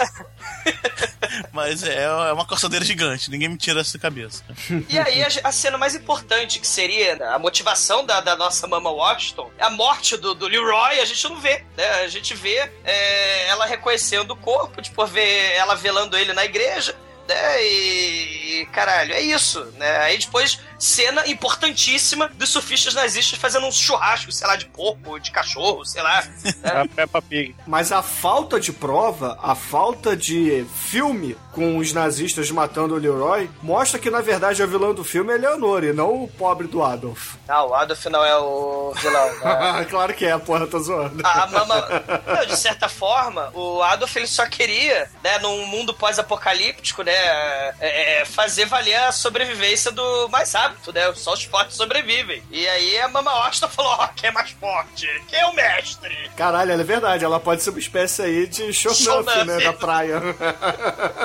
mas é, é uma calçadeira gigante, ninguém me tira essa cabeça. E aí, a, a cena mais importante, que seria a motivação da, da nossa Mama Washington, a morte do, do Leroy, a gente não vê, né? A gente vê é, ela reconhecendo o corpo, tipo, vê ela velando ele na igreja, né? E, caralho, é isso, né? Aí depois, cena importantíssima dos surfistas nazistas fazendo um churrasco, sei lá, de porco, de cachorro, sei lá. A Peppa Pig. Mas a falta de prova, a falta de filme com os nazistas matando o Leroy, mostra que na verdade a vilã do filme é Leonor e não o pobre do Adolf. Ah, o Adolf não é o vilão, né? claro que é, porra, tô zoando. A, a mama. Não, de certa forma, o Adolf ele só queria, né, num mundo pós-apocalíptico, né, é, é, fazer valer a sobrevivência do mais apto, né? Só os fortes sobrevivem. E aí a Mama Washington falou: ó, quem é mais forte? Quem é o mestre? Caralho, é verdade, ela pode ser uma espécie aí de Shonuff, Shonuff. né, da praia.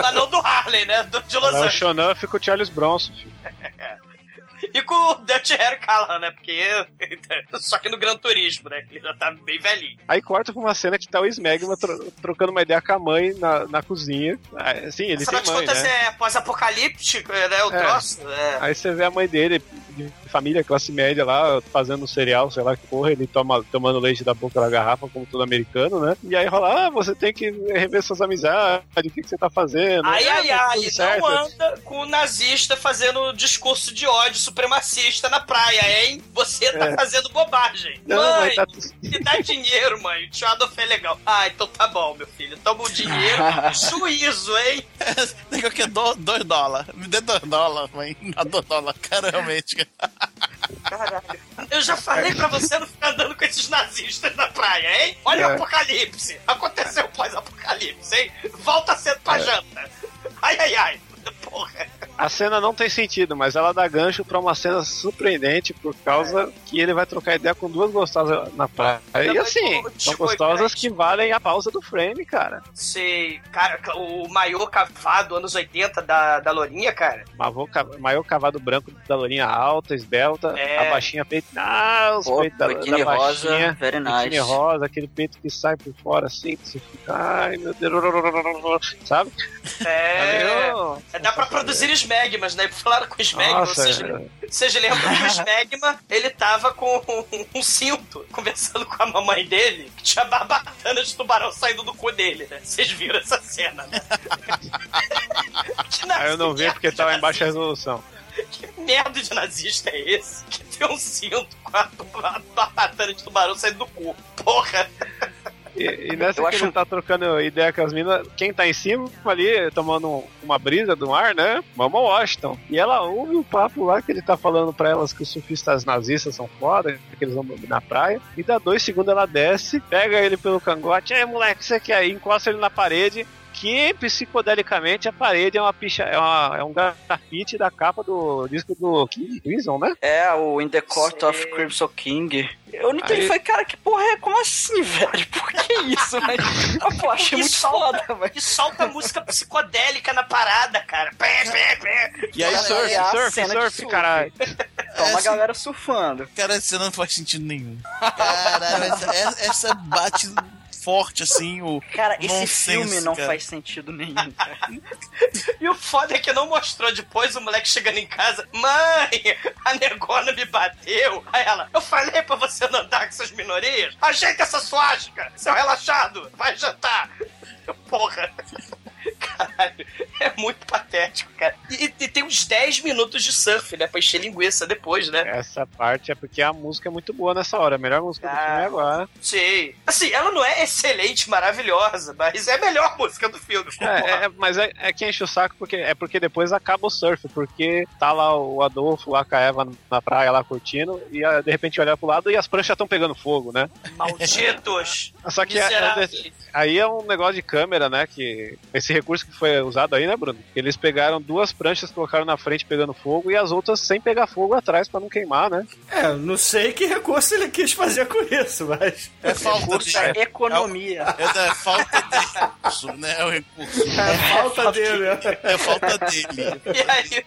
Mas não do Harley, né? Do, de Los Não, o Angeles. Shonuff com o Charles Bronson, filho. E com o Dutch Harry Callahan, né? Porque. Só que no Gran Turismo, né? Ele já tá bem velhinho. Aí corta pra uma cena que tá o Smegma tro- trocando uma ideia com a mãe na, na cozinha. Ah, Sim, ele Afinal tem de mãe, contas, né? é pós-apocalíptico, né? O É. troço. É. Aí você vê a mãe dele, de família, classe média lá, fazendo cereal, sei lá que porra, ele toma, tomando leite da boca da garrafa, como todo americano, né? E aí rola, ah, você tem que rever suas amizades, o que, que você tá fazendo? Ai, ai, ai, não anda com o nazista fazendo discurso de ódio supremacista na praia, hein? Você tá É. fazendo bobagem. Não, mãe, tá- me dá dinheiro, mãe. O tio Adolf é legal. Ah, então tá bom, meu filho. Toma o dinheiro. Juízo, hein? Negócio que é 2 dólares. Me dê 2 dólares, mãe. Dá 2 dólares, cara, realmente. Caralho. Eu já falei pra você não ficar andando com esses nazistas na praia, hein? Olha o É. apocalipse. Aconteceu o pós-apocalipse, hein? Volta cedo pra janta. Ai, ai, ai. Porra. A cena não tem sentido, mas ela dá gancho pra uma cena surpreendente por causa que ele vai trocar ideia com duas gostosas na praia. E assim, são gostosas que valem a pausa do frame, cara. Sei, cara, o maiô cavado anos 80 da, da Lourinha, cara. Maior cavado branco da lourinha alta, esbelta, É. a baixinha peito. Ah, os Pô, peitos da, da rosa, baixinha. very nice. rosa, aquele peito que sai por fora assim, que você fica. Ai, meu Deus. Sabe? É. Valeu. Dá pra produzir smegmas, né? Falaram com o Nossa, vocês, é. vocês lembram que o smegma, ele tava com um, um cinto, conversando com a mamãe dele, que tinha barbatana de tubarão saindo do cu dele, né? Vocês viram essa cena, né? Aí eu não vi porque tava em baixa resolução. Que merda de nazista é esse? Que tem um cinto com a, a barbatana de tubarão saindo do cu. Porra! E, e nessa Eu que acho- ele tá trocando ideia com as minas, quem tá em cima ali, tomando uma brisa do mar, né? Mama Washington. E ela ouve o papo lá que ele tá falando pra elas que os surfistas nazistas são foda, que eles vão na praia. E dá dois segundos ela desce, pega ele pelo cangote, aí moleque, você quer ir? Encosta ele na parede. Que psicodelicamente a parede é uma picha, é, uma- é um grafite da capa do disco do King Crimson, né? É, o In the Court of Crimson King. Eu não entendi, Aí- foi, cara, que porra é? Como assim, velho? Por que isso? Mas, ah, pô, achei E muito solta- foda, velho. E solta música psicodélica na parada, cara. Pé, pé, pé. E aí, Cara, surf, é a surf, cena de surf, caralho. Toma a Essa- galera surfando. Cara, essa não faz sentido nenhum. Caralho, essa- essa bate forte, assim, o. Cara, esse nonsense, filme não cara. faz sentido nenhum, cara. E o foda é que não mostrou depois o moleque chegando em casa. Mãe, a negona me bateu. Aí ela, eu falei pra você não andar com essas minorias. Ajeita essa suástica, seu relaxado. Vai jantar. Porra. Caralho, é muito patético, cara. E, e tem uns 10 minutos de surf, né? Pra encher linguiça depois, né? Essa parte é porque a música é muito boa nessa hora. A melhor música do Ah. filme é agora. Sim. Assim, ela não é excelente, maravilhosa, mas é a melhor música do filme. É, é, mas é, é que enche o saco porque é porque depois acaba o surf, porque tá lá o Adolfo lá com a Eva na praia lá curtindo, e ah, de repente olha pro lado e as pranchas estão pegando fogo, né? Malditos! Só que é- é aí é um negócio de câmera, né? Que esse recurso que foi usado aí, né, Bruno? Eles pegaram duas pranchas, colocaram na frente pegando fogo e as outras sem pegar fogo atrás pra não queimar, né? É, não sei que recurso ele quis fazer com isso, mas. É falta de. Puta economia. É da falta de recurso, né? É o recurso. É falta dele, né? É falta dele. E aí,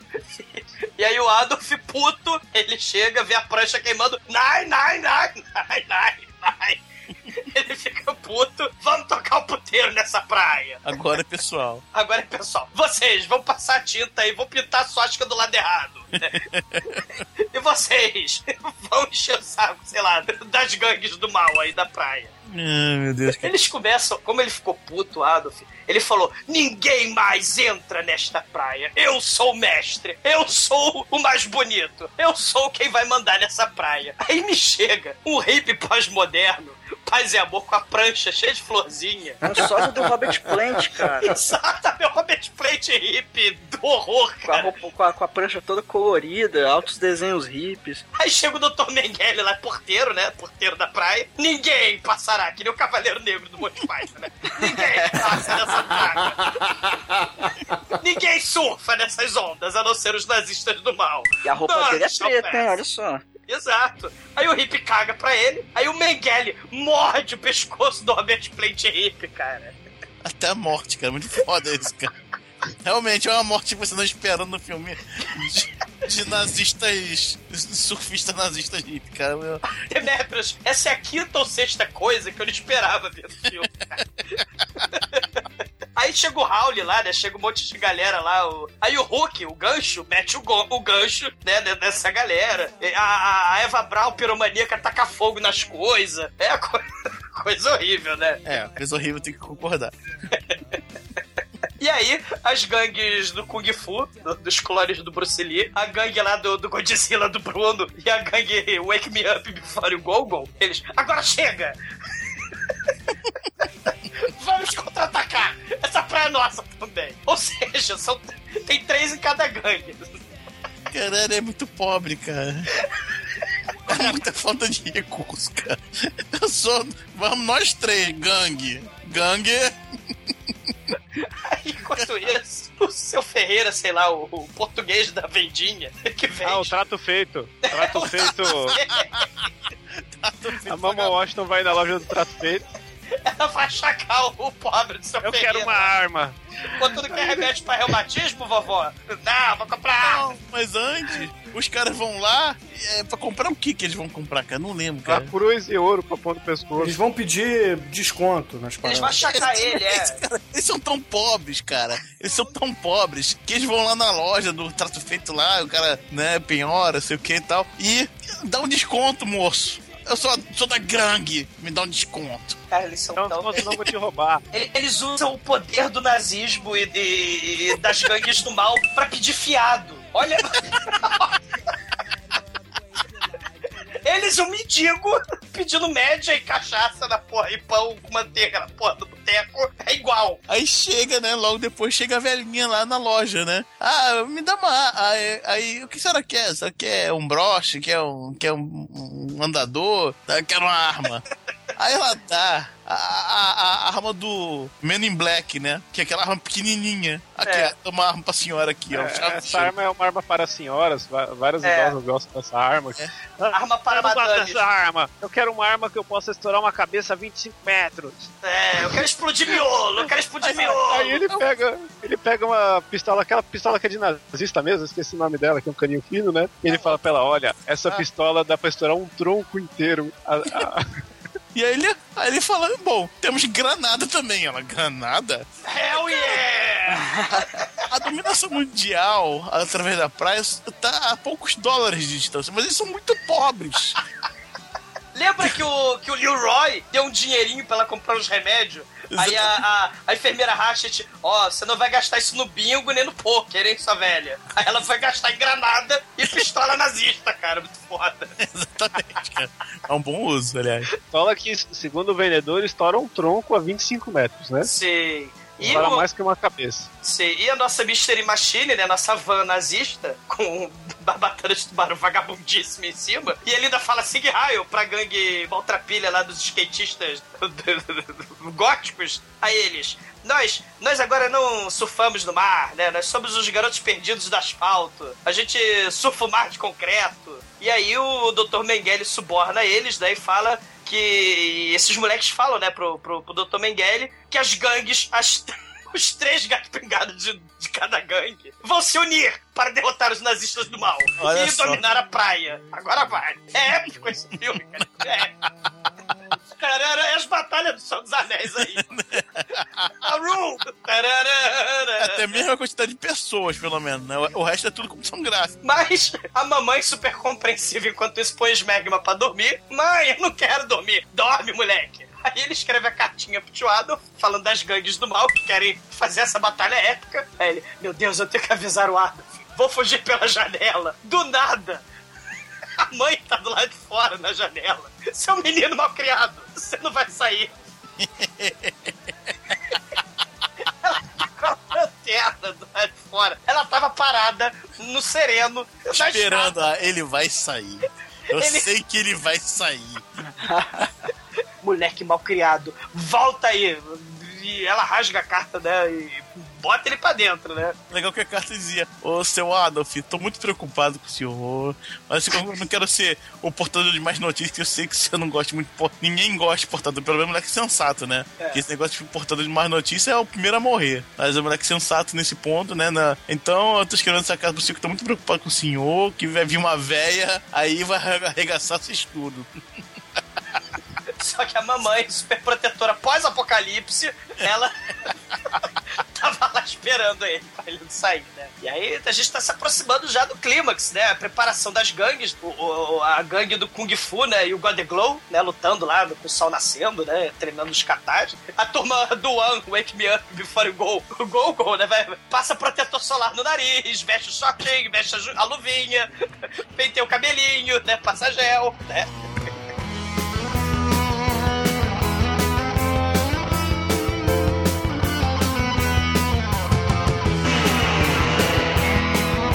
e aí o Adolf, puto, ele chega, vê a prancha queimando. Nai, nai, nai, nai, nai, nai. Ele fica puto. Vamos tocar o puteiro nessa praia. Agora, pessoal. Agora, pessoal, vocês vão passar tinta aí, vão pintar a suástica do lado errado. e vocês vão encher o saco, sei lá, das gangues do mal aí da praia. Ai, meu Deus. Eles começam, como ele ficou puto, Adolf, ele falou: ninguém mais entra nesta praia. Eu sou o mestre, eu sou o mais bonito, eu sou quem vai mandar nessa praia. Aí me chega um hippie pós-moderno, paz e amor com a prancha cheia de florzinha. É um sódio do Robert Plant, cara. Exato, meu Robert Plate hippie do horror, Com a, cara. roupa, com, a, com a prancha toda colorida, altos desenhos hippies. Aí chega o Dr. Mengele lá, porteiro, né? Porteiro da praia. Ninguém passará, que nem o Cavaleiro Negro do Monty Python, né? Ninguém passa nessa praia. Ninguém surfa nessas ondas, a não ser os nazistas do mal. E a roupa dele é preta, hein? Olha só. Exato. Aí o Hip caga pra ele, aí o Mengele morde o pescoço do Robert Plant Hip, cara. Até a morte, cara. Muito foda isso, cara. Realmente é uma morte que você não espera no filme de, de nazistas, surfistas nazistas hippie, cara. Meu- Demetrius, essa é a quinta ou sexta coisa que eu não esperava ver no filme. cara. Aí chega o Raul lá, né? Chega um monte de galera lá. o- Aí o Hulk, o gancho, mete o, go- o gancho, né? ne- Nessa galera. A, a- Eva Braun, piromaníaca, taca fogo nas coisas. É co- coisa horrível, né? É, coisa horrível, tem que concordar. E aí, as gangues do Kung Fu, do- dos clones do Bruce Lee, a gangue lá do, do Godzilla do Bruno e a gangue Wake Me Up Before You Go Go, eles, agora chega! Vamos contra-atacar! Essa praia é nossa também. Ou seja, são, tem três em cada gangue. Caralho, é muito pobre, cara. É muita falta de recurso, cara. Eu sou. Vamos nós três, gangue. Gangue. Aí, enquanto isso, o seu Ferreira, sei lá, o, o português da vendinha, que vende. Ah, o trato feito. Trato feito. A Mama Washington vai na loja do trato feito. Ela vai chacar o pobre do seu Eu quero uma arma. Quanto não quer remédio pra reumatismo, vovó? Não, vou comprar. Não, mas antes, os caras vão lá é, pra comprar o que que eles vão comprar, cara? Não lembro, A cara. cruz e ouro pra pôr no pescoço. Eles vão pedir desconto nas Eles vão paradas. chacar ele, é. Cara, eles são tão pobres, cara. Eles são tão pobres que eles vão lá na loja do trato feito lá, o cara, né, penhora, sei o que e tal, e dá um desconto, moço. Eu sou, sou da gangue, me dá um desconto. Cara, eles são tão... senão eu vou te roubar. Ele- Eles usam o poder do nazismo e, de- e das gangues do mal pra pedir fiado. Olha. Eles um mendigo pedindo média e cachaça na porra e pão com manteiga na porra do boteco. É igual. Aí chega, né? Logo depois chega a velhinha lá na loja, né? Ah, me dá uma. Aí, aí o que a senhora quer? A senhora quer um broche? Quer um, quer um, um andador? Quer uma arma? Aí ela dá a, a, a arma do Men in Black, né? Que é aquela arma pequenininha. Aqui, É. ó, uma arma pra senhora aqui, ó. É, essa arma é uma arma para senhoras, várias É. idosas gostam dessa arma. Ah, Arma para eu gosto dessa arma. Eu quero uma arma que eu possa estourar uma cabeça a 25 metros. É, eu quero explodir miolo, eu quero explodir miolo. Aí ele pega, ele pega uma pistola, aquela pistola que é de nazista mesmo, esqueci o nome dela, que é um caninho fino, né? E ele fala pra ela, olha, essa pistola dá pra estourar um tronco inteiro. A- a- E aí ele, aí ele fala: bom, temos granada também. Ela, granada? Hell yeah! A dominação mundial através da praia tá a poucos dólares de distância, mas eles são muito pobres. Lembra que o, que o Leroy deu um dinheirinho pra ela comprar os remédios? Aí a, a, a enfermeira Ratchet, ó, você não vai gastar isso no bingo nem no poker, hein, sua velha? Aí ela foi gastar em granada e pistola nazista, cara, muito foda. Exatamente, cara. É um bom uso, aliás. pistola que, segundo o vendedor, estoura um tronco a 25 metros, né? Sei. E, o, mais que uma cabeça. sei. e a nossa Mystery Machine, né, nossa van nazista, com barbatana de tubarão vagabundíssima em cima, e ele ainda fala Sig Raio pra gangue maltrapilha lá dos skatistas góticos, a eles. Nós, nós agora não surfamos no mar, né? Nós somos os garotos perdidos do asfalto. A gente surfa o mar de concreto. E aí o Dr. Mengele suborna eles, né? E fala que esses moleques falam, né, pro, pro, pro Dr. Mengele, que as gangues, as, os três gatos pingados de, de cada gangue, vão se unir para derrotar os nazistas do mal Olha e só. dominar a praia. Agora vai. É épico esse filme, cara. É. Tarará, é as batalhas do Senhor dos Anéis aí. A. Tarará. Até mesmo a quantidade de pessoas, pelo menos, né? O resto é tudo computação gráfica. Mas a mamãe, super compreensiva, enquanto isso põe esmegma pra dormir. Mãe, eu não quero dormir. Dorme, moleque. Aí ele escreve a cartinha pro tio Adolf, falando das gangues do mal que querem fazer essa batalha épica. Aí ele, meu Deus, eu tenho que avisar o Adolf. Vou fugir pela janela. Do nada. A mãe tá do lado de fora na janela. Seu menino mal criado, você não vai sair. Ela tá com a lanterna do lado de fora. Ela tava parada no sereno. Esperando, ah, ele vai sair. Eu Ele- sei que ele vai sair. Moleque mal criado, volta aí. E ela rasga a carta, né? E bota ele pra dentro, né? Legal que a carta dizia: Ô seu Adolf, tô muito preocupado com o senhor. Mas eu não quero ser o portador de mais notícias, que eu sei que você não gosta muito. Ninguém gosta de portador, pelo menos moleque sensato, né? É. Porque esse negócio de portador de mais notícias é o primeiro a morrer. Mas o moleque sensato nesse ponto, né? na- Então eu tô escrevendo essa carta pro senhor que tô muito preocupado com o senhor, que vai vir uma véia, aí vai arregaçar seu estudo. Só que a mamãe, super protetora pós-apocalipse, ela tava lá esperando ele pra ele não sair, né? E aí a gente tá se aproximando já do clímax, né? A preparação das gangues, o, o- a gangue do Kung Fu, né? E o God Glow, né? Lutando lá com o sol nascendo, né? Treinando os katas. A turma do One, Wake Me Up Before You Go, o Go Go, né? Vai, passa protetor solar no nariz, veste o shortinho, veste a, a luvinha, penteia o cabelinho, né? Passa gel, né?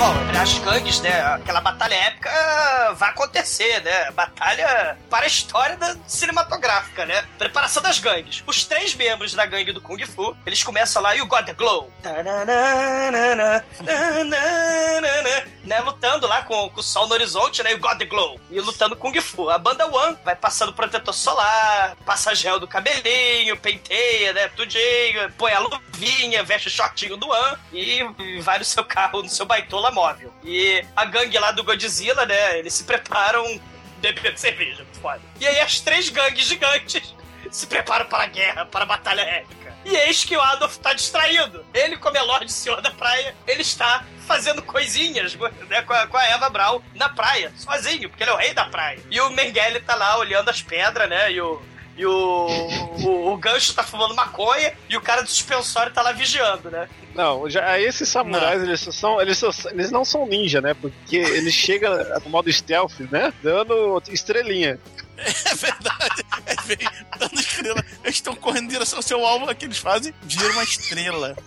Bom, as gangues, né? Aquela batalha épica ah, vai acontecer, né? Batalha para a história da cinematográfica, né? Preparação das gangues. Os três membros da gangue do Kung Fu, eles começam lá e o God Glow. Tananana, tananana, Né, lutando lá com, com o sol no horizonte, né? E o God Glow. E lutando Kung Fu. A banda One vai passando protetor solar, passa gel do cabelinho, penteia, né? Tudinho, põe a luvinha, veste o shortinho do One e vai no seu carro, no seu baitola E a gangue lá do Godzilla, né? Eles se preparam bebendo cerveja, foda. E aí as três gangues gigantes se preparam para a guerra, para a batalha épica. E eis que o Adolf tá distraído. Ele, como é Lorde Senhor da Praia, ele está fazendo coisinhas né, com, a, com a Eva Braun na praia, sozinho, porque ele é o rei da praia. E o Mengele tá lá olhando as pedras, né? E o, E o, o, o gancho tá fumando maconha e o cara do suspensório tá lá vigiando, né? Não, já, esses samurais, eles são, eles são. Eles não são ninja, né? Porque eles chegam no modo stealth, né? Dando estrelinha. É verdade. É bem, dando estrela. Eles estão correndo em direção ao seu alvo, o que eles fazem? Vira uma estrela.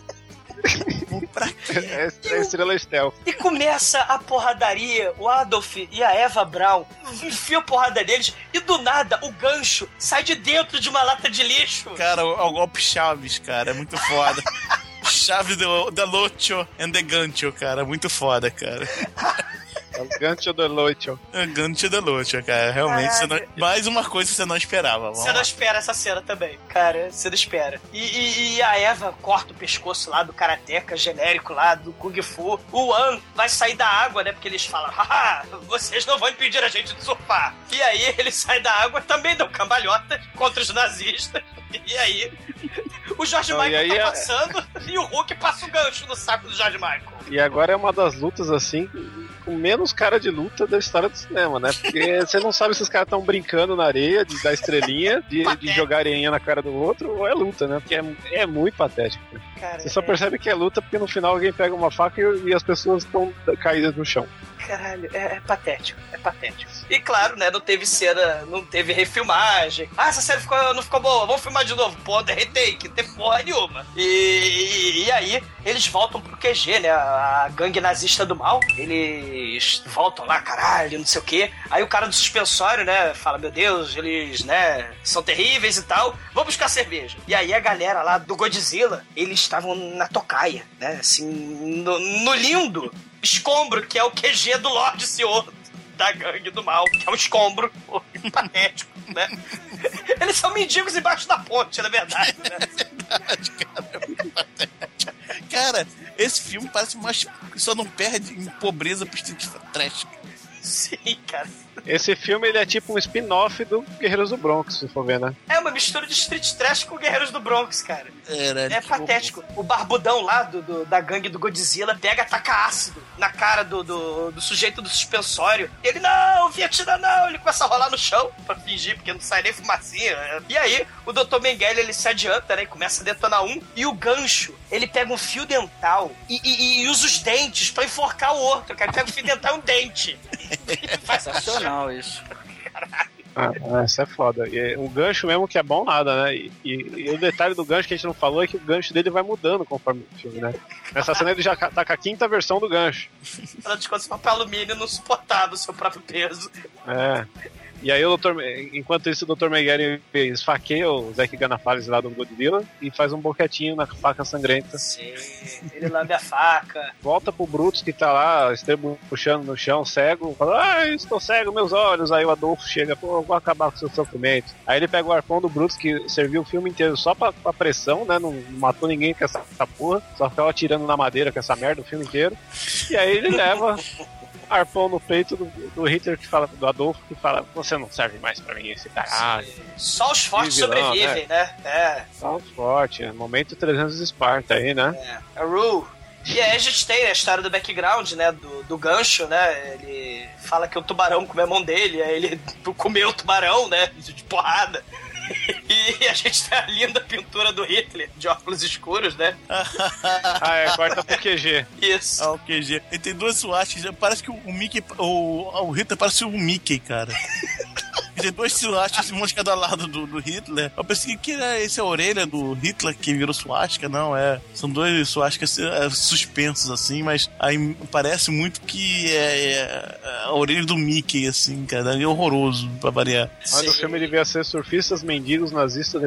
pra quê? É, é estrela stealth. E começa a porradaria. O Adolf e a Eva Brown enfiam a porrada neles e do nada o gancho sai de dentro de uma lata de lixo. Cara, o, o golpe Chaves, cara, é muito foda. Chave do, da Locho and the Gancho, cara, muito foda, cara. É o gancho do Locho. É o Gancho da Locho, cara, realmente. Você não, mais uma coisa que você não esperava. Vamos Você não lá. espera essa cena também, cara. Você não espera. E, e- e a Eva corta o pescoço lá do karateca genérico lá, do Kung Fu. O An vai sair da água, né? Porque eles falam, haha, vocês não vão impedir a gente de surfar. E aí ele sai da água, também dão cambalhota contra os nazistas. E aí o George Não, e Michael aí tá é- passando e o Hulk passa o gancho no saco do George Michael. E agora é uma das lutas assim com menos cara de luta da história do cinema, né? Porque você não sabe se os caras estão brincando na areia, de dar estrelinha, de, de jogar areinha na cara do outro, ou é luta, né? Porque é, é muito patético. Cara, Você só é- percebe que é luta porque no final alguém pega uma faca e, e as pessoas estão caídas no chão. Caralho, é, é patético, é patético. E claro, né, não teve cena, não teve refilmagem. Ah, essa cena ficou, não ficou boa, vamos filmar de novo. Pô, é retake, não teve porra nenhuma. E, e, e aí, eles voltam pro QG, né, a, a gangue nazista do mal. Eles voltam lá, caralho, não sei o quê. Aí o cara do suspensório, né, fala, meu Deus, eles, né, são terríveis e tal. Vamos buscar cerveja. E aí a galera lá do Godzilla, eles estavam na tocaia, né, assim, no, no lindo escombro, que é o QG do Lorde Senhor da gangue do mal, que é um escombro patético, né? Eles são mendigos embaixo da ponte, na verdade, né? Cara, esse filme parece mais. Só não perde em pobreza pro Street Trash. Sim, cara. Esse filme ele é tipo um spin-off do Guerreiros do Bronx, se for ver, né? É uma mistura de Street Trash com Guerreiros do Bronx, cara. Era, É patético. O barbudão lá do, do- da gangue do Godzilla pega taca ácido na cara do, do, do sujeito do suspensório. E ele, não, Vietnã não. Ele começa a rolar no chão pra fingir, porque não sai nem fumacinha. E aí, o Dr. Mengele, ele se adianta, né? E começa a detonar um. E o gancho, ele pega um fio dental e, e- e usa os dentes pra enforcar o outro, cara. Ele pega o fio dental e um dente. Sensacional isso. Ah, ah, isso é foda. E o gancho mesmo que é bom nada, né? E, e- e o detalhe do gancho que a gente não falou é que o gancho dele vai mudando conforme o filme, né? Nessa cena ele já tá com a quinta versão do gancho. Afinal de contas, papel alumínio não suportava o seu próprio peso. É. E aí o Dr. Me- enquanto isso o Dr. Miguel esfaqueia o Zack Ganafales lá do Godzilla e faz um boquetinho na faca sangrenta. Sim, ele lambe a faca. Volta pro Brutus que tá lá, puxando no chão, cego, fala, ah, estou cego, meus olhos. Aí o Adolfo chega, pô, vou acabar com seu sofrimento. Aí ele pega o arpão do Brutus, que serviu o filme inteiro só pra, pra pressão, né? Não, não matou ninguém com essa, essa porra, só ficava atirando na madeira com essa merda o filme inteiro. E aí ele leva arpão no peito do, do Hitler que fala, do Adolfo, que fala, você não serve mais pra mim, esse caralho. Só os fortes vilão, sobrevivem, né? É. Tá forte, momento 300 de Esparta aí, né? É, a Rue. E aí a gente tem a história do background, né? Do, do gancho, né? Ele fala que o tubarão comeu a mão dele, aí ele comeu o tubarão, né? De porrada. E a gente tem a linda pintura do Hitler, de óculos escuros, né? Ah, é, corta pro QG. Isso. Ah, o QG. Ele tem duas suásticas. Parece que o Mickey. O, o Hitler parece o Mickey, cara. Ele tem dois suásticas, um de cada lado do, do Hitler. Eu pensei que era esse é a orelha do Hitler que virou suástica. Não, é. São dois suásticas é, suspensos, assim, mas aí parece muito que é, é a orelha do Mickey, assim, cara. É horroroso pra variar. Mas o filme devia ser surfistas, mendigos, nazistas,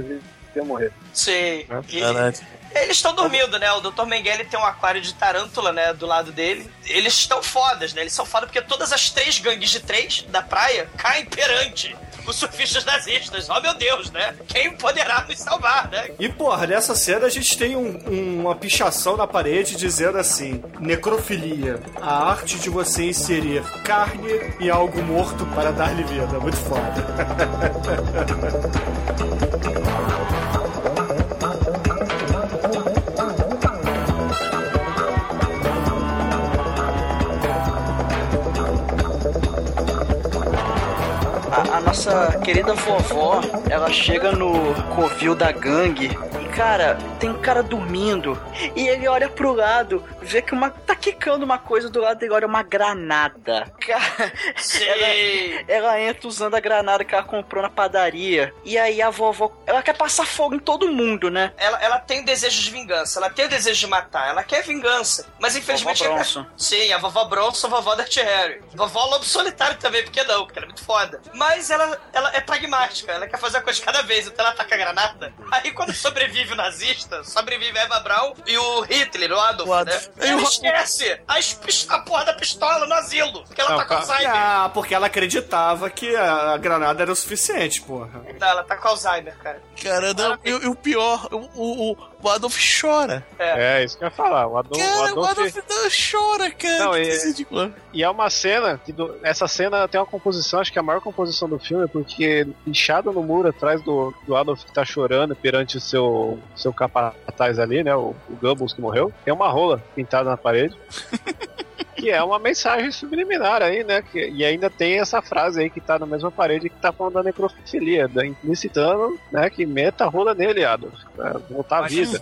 morrer. Sim. E- Caralho. Eles estão dormindo, né? O Dr. Mengele tem um aquário de tarântula, né? Do lado dele. Eles estão fodas, né? Eles são fodas porque todas as três gangues de três da praia caem perante os surfistas nazistas. Oh, meu Deus, né? Quem poderá nos salvar, né? E, porra, nessa cena a gente tem um- uma pichação na parede dizendo assim: necrofilia, a arte de você inserir carne em algo morto para dar-lhe vida. Muito foda. nossa querida vovó, ela chega no covil da gangue cara, tem um cara dormindo e ele olha pro lado, vê que uma tá quicando uma coisa do lado dele, olha uma granada. Cara, ela, ela entra usando a granada que ela comprou na padaria e aí a vovó, ela quer passar fogo em todo mundo, né? Ela, ela tem desejo de vingança, ela tem o desejo de matar, ela quer vingança. Mas infelizmente. Vovó Bronson. Sim, a vovó Bronson, a vovó Dirty Harry. Vovó Lobo Solitário também, porque não? Porque ela é muito foda. Mas ela, ela é pragmática, ela quer fazer a coisa de cada vez, então ela taca a granada. Aí quando sobrevive o nazista, sobrevive a Eva Braun e o Hitler, o Adolf, O Adolf. né? Ela esquece a, a porra da pistola no asilo, porque ela Não, tá com. Alzheimer. Ah, porque ela acreditava que a, granada era o suficiente, porra. Não, ela tá com Alzheimer, cara. Cara, não, e, e o pior, o, o, o Adolf chora. É, isso que eu ia falar. O Adolf, Cara, o o Adolf, Adolf não chora, cara. Não, e-. E é uma cena que do- essa cena tem uma composição, acho que é a maior composição do filme, porque inchado no muro atrás do, do Adolf que tá chorando perante o seu, seu capataz ali, né? O, o que morreu, tem uma rola pintada na parede. Que é uma mensagem subliminar aí, né? Que- e ainda tem essa frase aí que tá na mesma parede que tá falando da necrofilia, da, incitando, né? Que meta rola nele, Adolf, voltar à vida.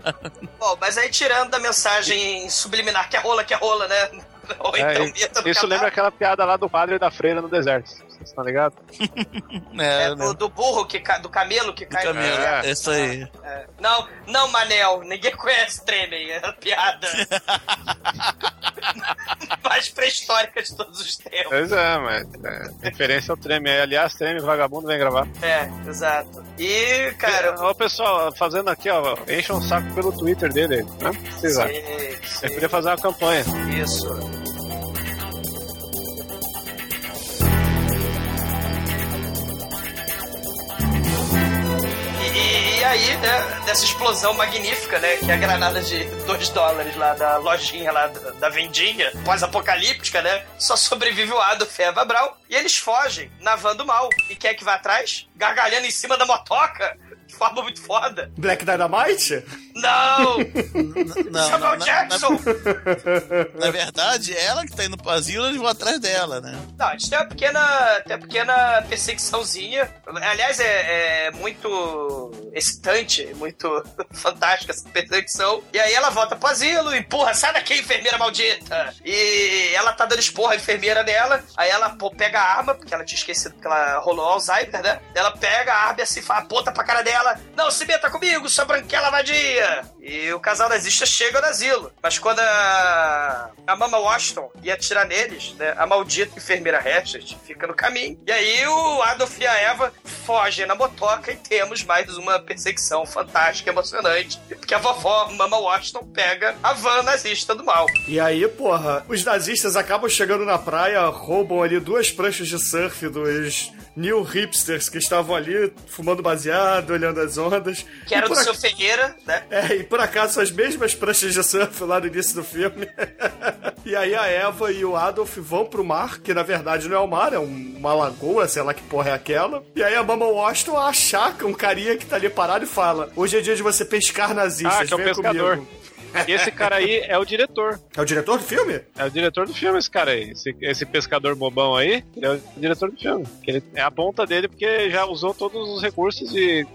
Bom, mas aí tirando da mensagem subliminar que é rola, que é rola, né? Ou É, então meta isso cavalo. lembra aquela piada lá do padre e da freira no deserto. Vocês estão ligados? É, É, do, do burro, que cai, do camelo que cai Camelo, no é, isso aí. É. Não, não, Manel, ninguém conhece Tremem, é piada mais pré-histórica de todos os tempos. Pois é, mas é, referência ao Treme. aí. Aliás, Treme, vagabundo, vem gravar. É, exato. E, cara, Ó, pessoal, fazendo aqui, ó, encha um saco pelo Twitter dele, né? Vocês acham? sei, Ele podia fazer uma campanha. isso. Aí, né, dessa explosão magnífica, né, que é a granada de 2 dólares lá da lojinha lá da, da vendinha, pós-apocalíptica, né, só sobrevive o Adolf e Eva e eles fogem na van do mal. E quem é que vai atrás? Gargalhando em cima da motoca, de forma muito foda. Black Dynamite? Não! Não, Samuel Jackson! na, na verdade, ela que tá indo pro asilo, eles vão atrás dela, né? Não, a gente tem uma pequena, tem uma pequena perseguiçãozinha. Aliás, é, é muito excitante, muito fantástica essa perseguição. E aí ela volta pro asilo, empurra, sai daqui, enfermeira maldita! E ela tá dando esporra à enfermeira dela. Aí ela pô, pega a arma, porque ela tinha esquecido que ela rolou Alzheimer, né? Ela pega a arma e assim, fala, aponta pra cara dela. Não, se meta comigo, sua branquela vadia! E o casal nazista chega no asilo. Mas quando a, a Mama Washington ia atirar neles, né, a maldita enfermeira Hatchet fica no caminho. E aí o Adolf e a Eva fogem na motoca e temos mais uma perseguição fantástica, emocionante. Porque a vovó Mama Washington pega a van nazista do mal. E aí, porra, os nazistas acabam chegando na praia, roubam ali duas pranchas de surf dos new hipsters que estavam ali fumando baseado, olhando as ondas. Que era do por seu ac- Ferreira, né? É, e por acaso são as mesmas pranchas de surf lá no início do filme. e aí a Eva e o Adolf vão pro mar, que na verdade não é o mar, é um- uma lagoa, sei lá que porra é aquela. E aí a Mama Washington achaca um carinha que tá ali parado e fala: Hoje é dia de você pescar nazistas, Ah, que é o pescador. comigo." E esse cara aí é o diretor. É o diretor do filme? É o diretor do filme, esse cara aí. Esse, esse pescador bobão aí, ele é o diretor do filme. Ele é a ponta dele porque já usou todos os recursos de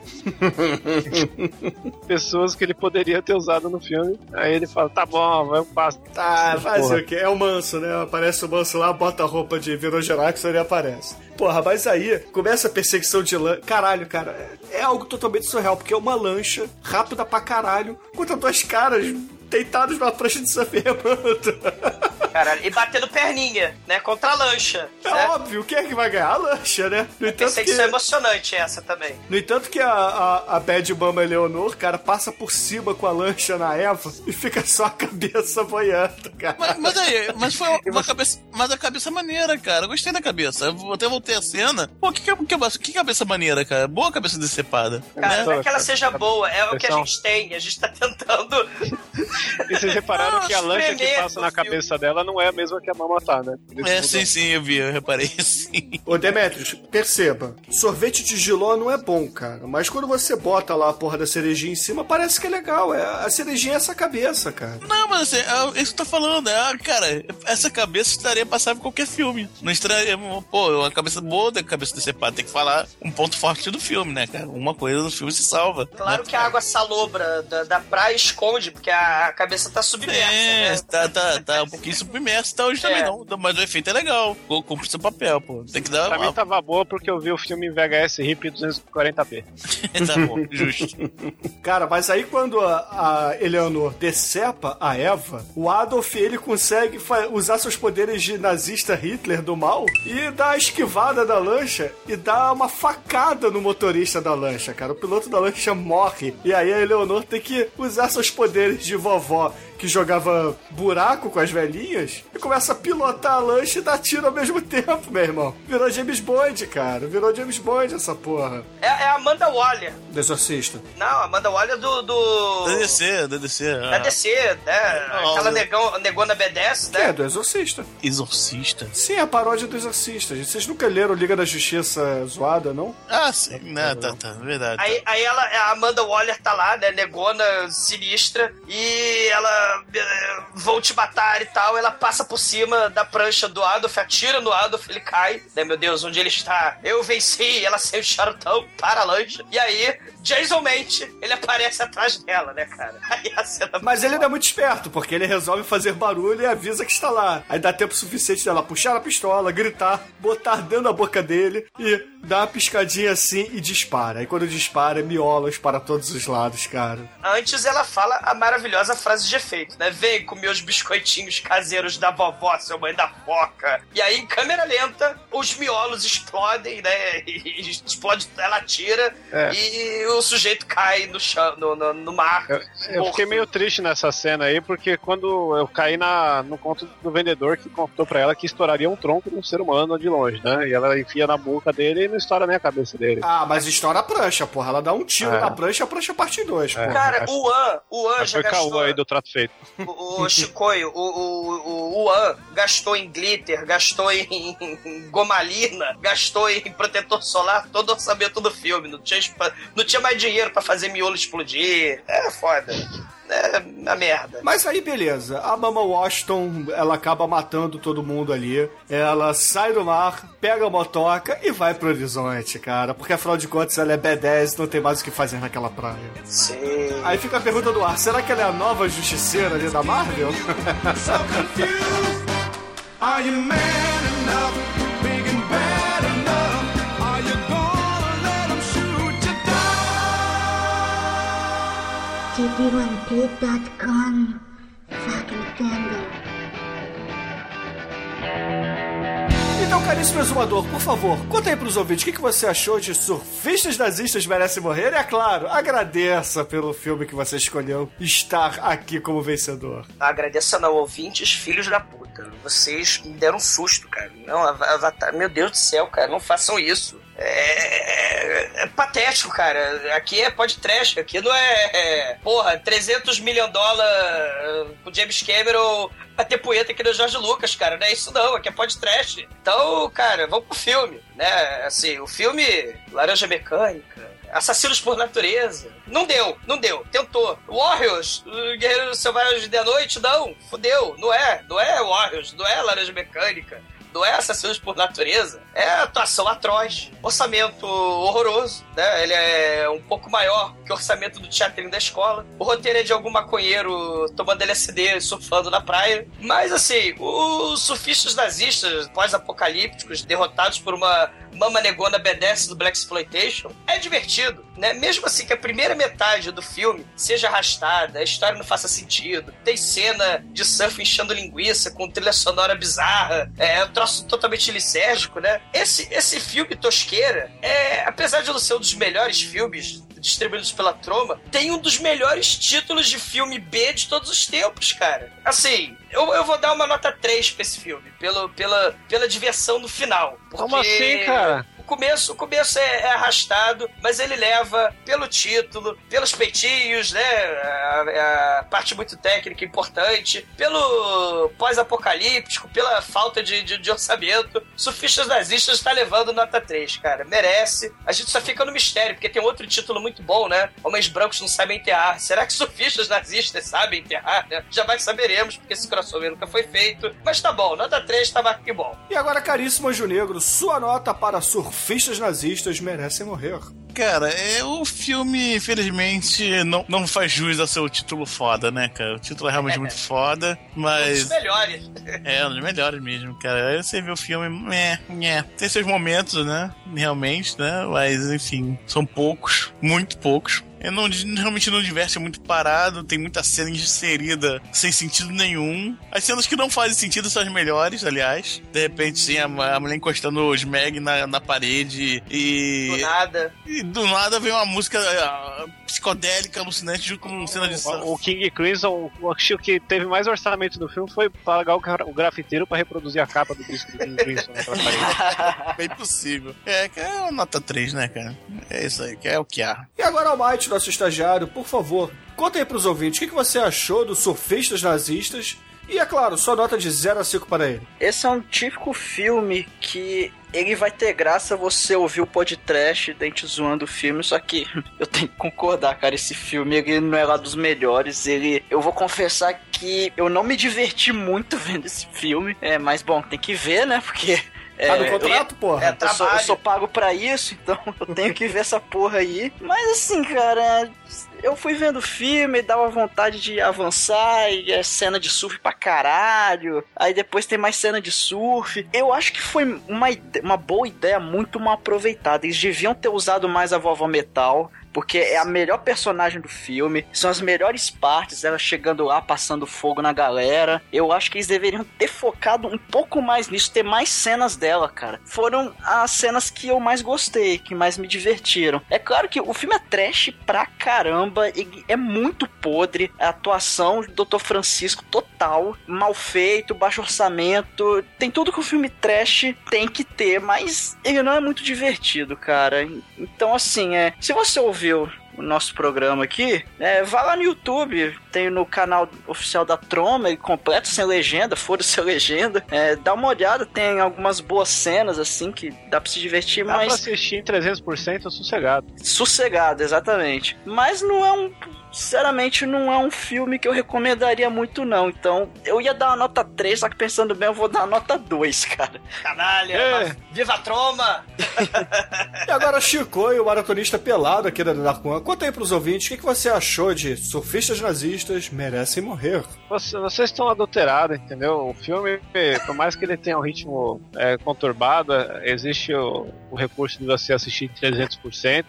pessoas que ele poderia ter usado no filme. Aí ele fala: tá bom, vai passo. Tá, fazer o quê? É o manso, né? Aparece o manso lá, bota a roupa de Virogerax e ele aparece. Porra, mas aí começa a perseguição de lancha. Caralho, cara, é é algo totalmente surreal, porque é uma lancha rápida pra caralho, contra dois caras deitados numa prancha de surf remando. Caralho, e batendo perninha, né? Contra a lancha. É né? óbvio, quem é que vai ganhar? A lancha, né? No entanto que, Perseguição emocionante essa também. no entanto que a, a, a Bad Mama Eleonor, cara, passa por cima com a lancha na Eva e fica só a cabeça boiando, cara. Mas, mas aí, mas foi uma cabeça. Mas a cabeça maneira, cara. Eu gostei da cabeça. Eu até voltei a cena. Pô, que, que, que, que cabeça maneira, cara. Boa cabeça decepada. Cara, né? não é que ela seja boa, é o que a gente tem. A gente tá tentando. E vocês repararam Não, que a lancha que passa na filme. cabeça dela não é a mesma que a mama tá, né? É, sim, sim, eu vi, eu reparei sim. Ô Demetrius, perceba, sorvete de giló não é bom, cara. Mas quando você bota lá a porra da cerejinha em cima, parece que é legal. É, a cerejinha é essa cabeça, cara. Não, mas assim, é isso que eu tô falando. É, cara, essa cabeça estaria passável em qualquer filme. Não estaria, pô, uma cabeça boa da cabeça decepada. Tem que falar um ponto forte do filme, né, cara? Uma coisa do filme se salva. Claro né? que a água salobra da, da praia esconde, porque a cabeça tá submersa. É, né? tá, tá, tá um pouquinho submerso, tá hoje também É. não. Mas o efeito é legal. cu- Cumpre seu papel, pô. Tem que dar Pra uma... mim tava boa porque eu vi o filme em VHS RIP 240p. tá bom, justo. Cara, mas aí quando a, a Eleanor decepa a Eva, o Adolf ele consegue usar seus poderes de nazista Hitler do mal e dá a esquivada da lancha e dá uma facada no motorista da lancha, cara. O piloto da lancha morre. E aí a Eleanor tem que usar seus poderes de vovó que jogava buraco com as velhinhas e começa a pilotar a lancha e dar tiro ao mesmo tempo, meu irmão. Virou James Bond, cara. Virou James Bond essa porra. É, é a Amanda Waller. Do Exorcista. Não, a Amanda Waller do. do... Da DC, da DC. Da ah. DC, né? Aquela negão, negona B10, Que é né? do Exorcista. Exorcista? Sim, é a paródia do Exorcista. Vocês nunca leram Liga da Justiça zoada, não? Ah, sim. Né, tá, tá, verdade. Aí, aí ela, a Amanda Waller tá lá, né? Negona sinistra. E ela. Vão te matar e tal. Ela passa por cima da prancha do Adolf, atira no Adolf, ele cai. Né, meu Deus, onde ele está? Eu venci. Ela saiu charutão para a lancha. E aí, Jason Mente, ele aparece atrás dela, né, cara? Aí a cena. Mas ele não é muito esperto, porque ele resolve fazer barulho e avisa que está lá. Aí dá tempo suficiente dela puxar a pistola, gritar, botar dentro da boca dele e dar uma piscadinha assim e dispara. Aí quando dispara, é miolos para todos os lados, cara. Antes ela fala a maravilhosa frase de efeito, né? Vem comer os biscoitinhos caseiros da vovó, seu mãe da foca. E aí, em câmera lenta, os miolos explodem, né? E explode, ela tira É. e o sujeito cai no chão, no, no, no mar. Eu, eu fiquei meio triste nessa cena aí, porque quando eu caí na, no conto do vendedor que contou pra ela que estouraria um tronco de um ser humano de longe, né? E ela enfia na boca dele e não estoura nem a cabeça dele. Ah, mas estoura a prancha, porra. Ela dá um tiro É. na prancha, a prancha parte em dois, É. porra. Cara, o An, o An já foi caô gastou. aí do trato feito. O, o Chicoio, o, o, o, o An gastou em glitter, gastou em, em gomalina, gastou em protetor solar, todo o orçamento do filme. Não tinha, não tinha mais dinheiro pra fazer miolo explodir. É foda. É uma merda. Mas aí, beleza. A Mama Washington, ela acaba matando todo mundo ali. Ela sai do mar, pega a motoca e vai pro horizonte, cara. Porque afinal de contas ela é B10 não tem mais o que fazer naquela praia. Sim. Aí fica a pergunta do ar: será que ela é a nova justiceira ali da Marvel? Are you man enough, if you take that gun, fucking finger. Então, caríssimo exumador, por favor, conta aí pros ouvintes o que, que você achou de Surfistas Nazistas Merecem Morrer. E, é claro, agradeça pelo filme que você escolheu estar aqui como vencedor. Agradeço ao ouvintes, filhos da puta. Vocês me deram um susto, cara. Não, Avatar, meu Deus do céu, cara, não façam isso. É, é patético, cara. Aqui é podcast, aqui não é, é porra, 300 milhões de dólares pro James Cameron bater punheta aqui no Jorge Lucas, cara. Não é isso não, aqui é podcast. Então, cara, vamos pro filme, né? Assim, o filme Laranja Mecânica, Assassinos por Natureza. Não deu, não deu. Tentou. Warriors, o Guerreiro Selvagem da Noite, não. Fudeu. Não é. Não é Warriors, não é Laranja Mecânica. Não é Assassinos por Natureza. É atuação atroz. Orçamento horroroso, né? Ele é um pouco maior que o orçamento do teatrinho da escola. O roteiro é de algum maconheiro tomando LSD, surfando na praia. Mas, assim, os surfistas nazistas pós-apocalípticos, derrotados por uma mama negona B10 do Black Exploitation, é divertido, né? Mesmo assim que a primeira metade do filme seja arrastada, a história não faça sentido, tem cena de surf enchendo linguiça com trilha sonora bizarra, é um totalmente licérgico, né? Esse, esse filme tosqueira, é, apesar de não ser um dos melhores filmes distribuídos pela Troma, tem um dos melhores títulos de filme B de todos os tempos, cara. Assim, eu, eu vou dar uma nota 3 pra esse filme, pelo, pela, pela diversão no final. Como porque assim, cara? Começo, o começo é, é arrastado, mas ele leva pelo título, pelos peitinhos, né? A, a parte muito técnica importante, pelo pós-apocalíptico, pela falta de, de, de orçamento. Surfistas Nazistas está levando nota 3, cara. Merece. A gente só fica no mistério, porque tem outro título muito bom, né? Homens brancos não sabem enterrar. Será que surfistas nazistas sabem enterrar, né? Jamais saberemos, porque esse crossover nunca foi feito. Mas tá bom, nota 3 tava que bom. E agora, caríssimo Anjo Negro, sua nota para surfistas nazistas merecem morrer. Cara, é, o filme, infelizmente, não, não faz jus ao seu título foda, né, cara? O título é realmente muito foda, Um mas. dos melhores. É, um dos melhores mesmo, cara. Aí você vê o filme, é, é. Tem seus momentos, né? Realmente, né? Mas, enfim, são poucos, muito poucos. Eu não, realmente não diverte é muito parado, tem muita cena inserida sem sentido nenhum. As cenas que não fazem sentido são as melhores, aliás. De repente, sim, a, a mulher encostando o Smeg na, na parede e. Do nada. E do nada vem uma música ah, psicodélica, alucinante, junto com cena de O, o King Crimson, o acho que teve mais orçamento do filme foi pagar o, gra- o grafiteiro pra reproduzir a capa do disco do King Crimson né, pra parede. Bem possível. É, que é uma nota 3, né, cara? É isso aí, que é o que há. E agora, Almighty, nosso estagiário, por favor, conta aí pros ouvintes o que você achou dos surfistas nazistas e, é claro, sua nota de 0 a 5 para ele. Esse é um típico filme que ele vai ter graça você ouvir o podcast dente zoando o filme, só que eu tenho que concordar, cara, esse filme ele não é lá dos melhores, ele eu vou confessar que eu não me diverti muito vendo esse filme, é, mas bom, tem que ver, né? Porque é, Tá no contrato, porra? É eu sou, eu sou pago pra isso, então eu tenho que ver essa porra aí. Mas assim, cara, eu fui vendo o filme, dava vontade de avançar, e é cena de surf pra caralho. Aí depois tem mais cena de surf. Eu acho que foi uma, uma boa ideia, muito mal aproveitada. Eles deviam ter usado mais a vovó Metal. Porque é a melhor personagem do filme, são as melhores partes, ela chegando lá, passando fogo na galera. Eu acho que eles deveriam ter focado um pouco mais nisso, ter mais cenas dela, cara. Foram as cenas que eu mais gostei, que mais me divertiram. É claro que o filme é trash pra caramba, é muito podre. A atuação do Dr. Francisco total, mal feito, baixo orçamento. Tem tudo que o filme trash tem que ter, mas ele não é muito divertido, cara. Então, assim, é. Se você ouviu o nosso programa aqui, é, vá lá no YouTube, tem no canal oficial da Troma, ele completo sem legenda, foda-se a legenda. É, dá uma olhada, tem algumas boas cenas, assim, que dá pra se divertir, Dá mas pra assistir em 300% sossegado. sossegado, exatamente. Mas não é um. Sinceramente, não é um filme que eu recomendaria muito, não. Então, eu ia dar uma nota 3, só que pensando bem, eu vou dar uma nota 2, cara. Canalha. É. Viva a troma. E agora, Chico, e o maratonista pelado aqui da Dark One, conta aí pros ouvintes o que que você achou de surfistas nazistas merecem morrer. Você- vocês estão adulterados, entendeu? O filme, por mais que ele tenha um ritmo é, conturbado, existe o, o recurso de você assistir em 300%.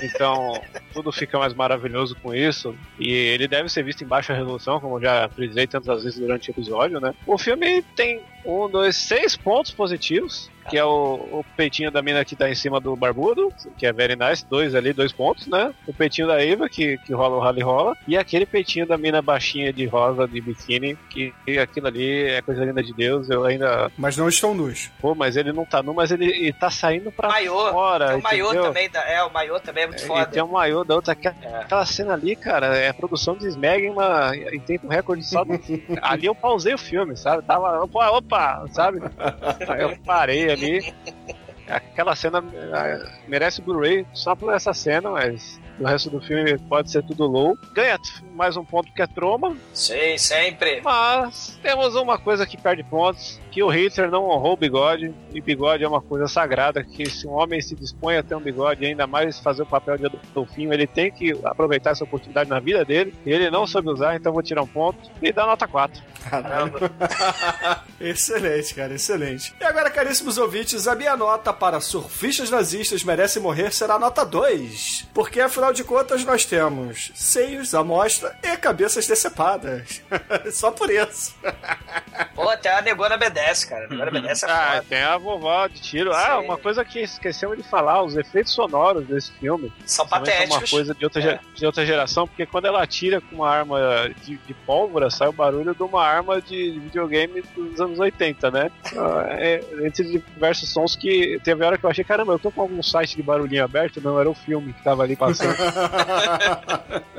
Então, tudo fica mais maravilhoso com isso. E ele deve ser visto em baixa resolução, como eu já frisei tantas vezes durante o episódio, né? O filme tem um, dois, seis pontos positivos. Que é o, o peitinho da mina que tá em cima do barbudo, que é very nice, dois ali, dois pontos, né? O peitinho da Eva, que, que rola o rally rola. E aquele peitinho da mina baixinha de rosa, de biquíni, que, que aquilo ali é coisa linda de Deus. Eu ainda. Mas não estão nus. Pô, mas ele não tá nu, mas ele, ele tá saindo pra Maiô. fora. Tem o maiô entendeu? também. Da, é, o maiô também é muito E foda. tem um maiô da outra. Aquela, aquela cena ali, cara, é a produção de Smeg em, uma, em tempo recorde só. do- ali eu pausei o filme, sabe? Tava, opa, opa, sabe? Aí eu parei ali. Aquela cena eh, merece Blu-ray só por essa cena, mas o resto do filme pode ser tudo low. Ganha mais um ponto que é troma, Sim, sempre. mas temos uma coisa que perde pontos, que o Hitler não honrou o bigode, e bigode é uma coisa sagrada, que se um homem se dispõe a ter um bigode, e ainda mais fazer o papel de Adolfinho, ele tem que aproveitar essa oportunidade na vida dele, e ele não soube usar, então vou tirar um ponto, e dar nota 4. Caramba. excelente, cara, excelente. E agora, caríssimos ouvintes, a minha nota para surfistas nazistas merecem morrer será nota 2. Porque, afinal de contas, nós temos seios à mostra e cabeças decepadas. Só por isso. Pô, até a negona obedece, cara. A negona obedece é Ah, foda. tem a vovó de tiro. Ah, Sim. uma coisa que esquecemos de falar, os efeitos sonoros desse filme. São patéticos. uma coisa de outra, É. de outra geração, porque quando ela atira com uma arma de, de pólvora, sai o barulho de uma arma de videogame dos anos 80, né? Ah, é, entre diversos sons que teve hora que eu achei, caramba, eu tô com algum site de barulhinho aberto, não, era o filme que tava ali passando.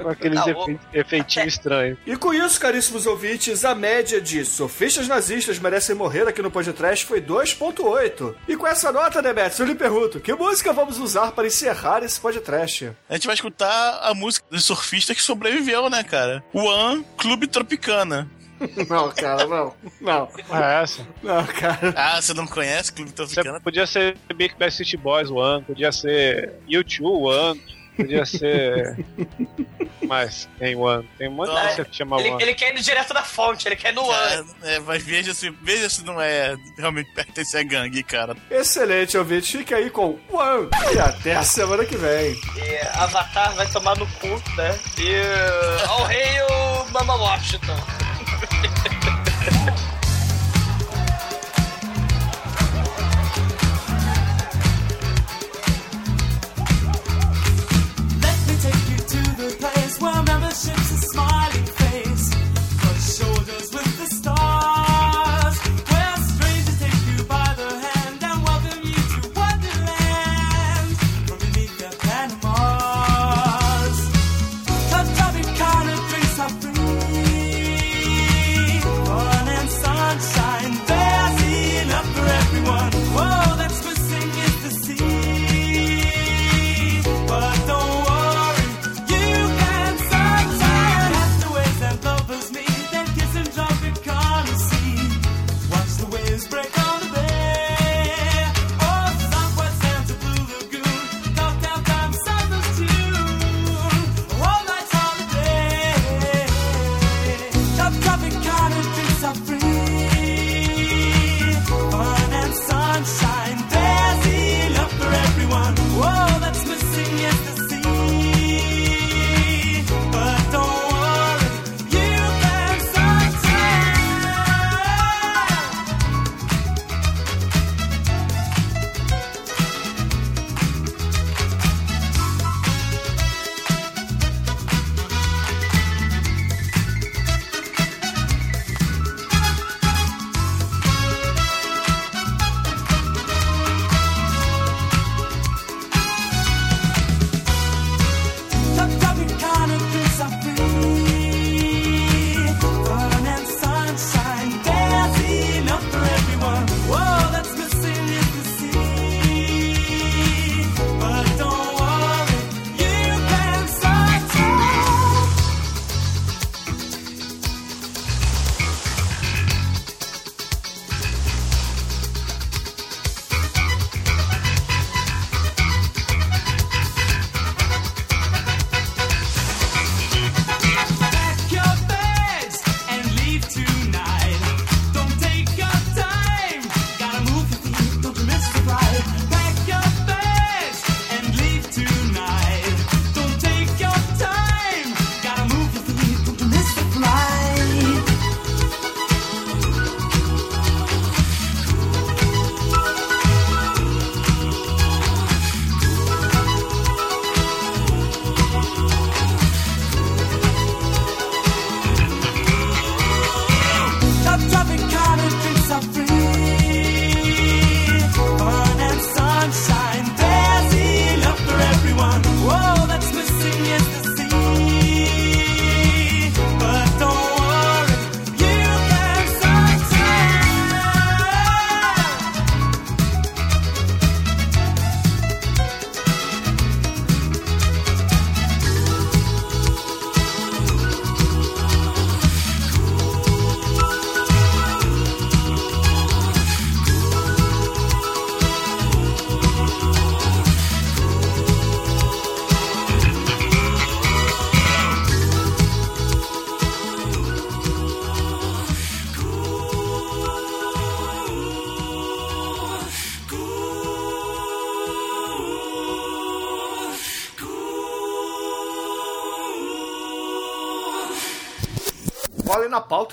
Com aqueles efe- efeitinhos estranhos. E com isso, caríssimos ouvintes, a média de sofistas nazistas merecem morrer aqui no podcast foi 2.8. E com essa nota, Demetrius, eu lhe pergunto, que música vamos usar para encerrar esse podcast? A gente vai escutar a música do surfista que sobreviveu, né, cara? One Clube Tropicana. Não, cara, não. Não, É essa. não, cara. Ah, você não conhece Clube Você Tropicana? podia ser Big Backstreet Boys One, podia ser U2 One, podia ser. Mas tem One. Tem um monte de música que chama Ele, One. ele quer ir direto da fonte, ele quer ir no. É, é, mas veja se, veja se não é realmente pertence a gangue, cara. Excelente, ouvinte. Fique aí com One. E até a semana que vem. E Avatar vai tomar no cu, né? E ao rei o Mama Washington.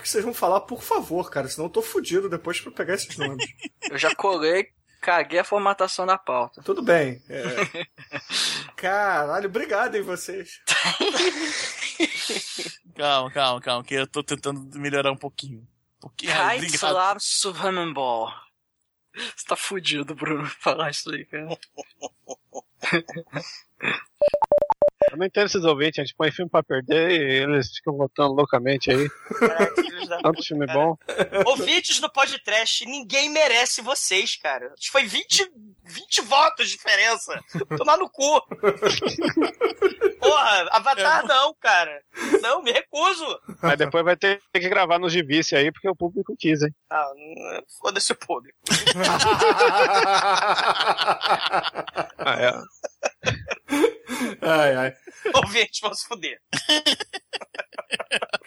Que vocês vão falar, por favor, cara. Senão eu tô fudido depois pra pegar esses nomes. Eu já colei, caguei a formatação da pauta. Tudo bem. é. Caralho, obrigado, hein, vocês. Calma, calma, calma, que eu tô tentando melhorar um pouquinho. Um pouquinho. Suhamenball. Você tá fudido, Bruno, falar isso aí, cara. Eu não entendo esses ouvintes, a gente põe filme pra perder e eles ficam votando loucamente aí. Caraca, Tanto filme bom. Ouvintes do podcast, ninguém merece vocês, cara. Acho que Foi 20, 20 votos de diferença. Tomar no cu. Porra, Avatar não, cara. Não, me recuso. Mas depois vai ter que gravar no Givice aí, porque o público quis, hein? Ah, não- foda-se o público. Ah, é ai, ai. Ouvinte, vamos foder.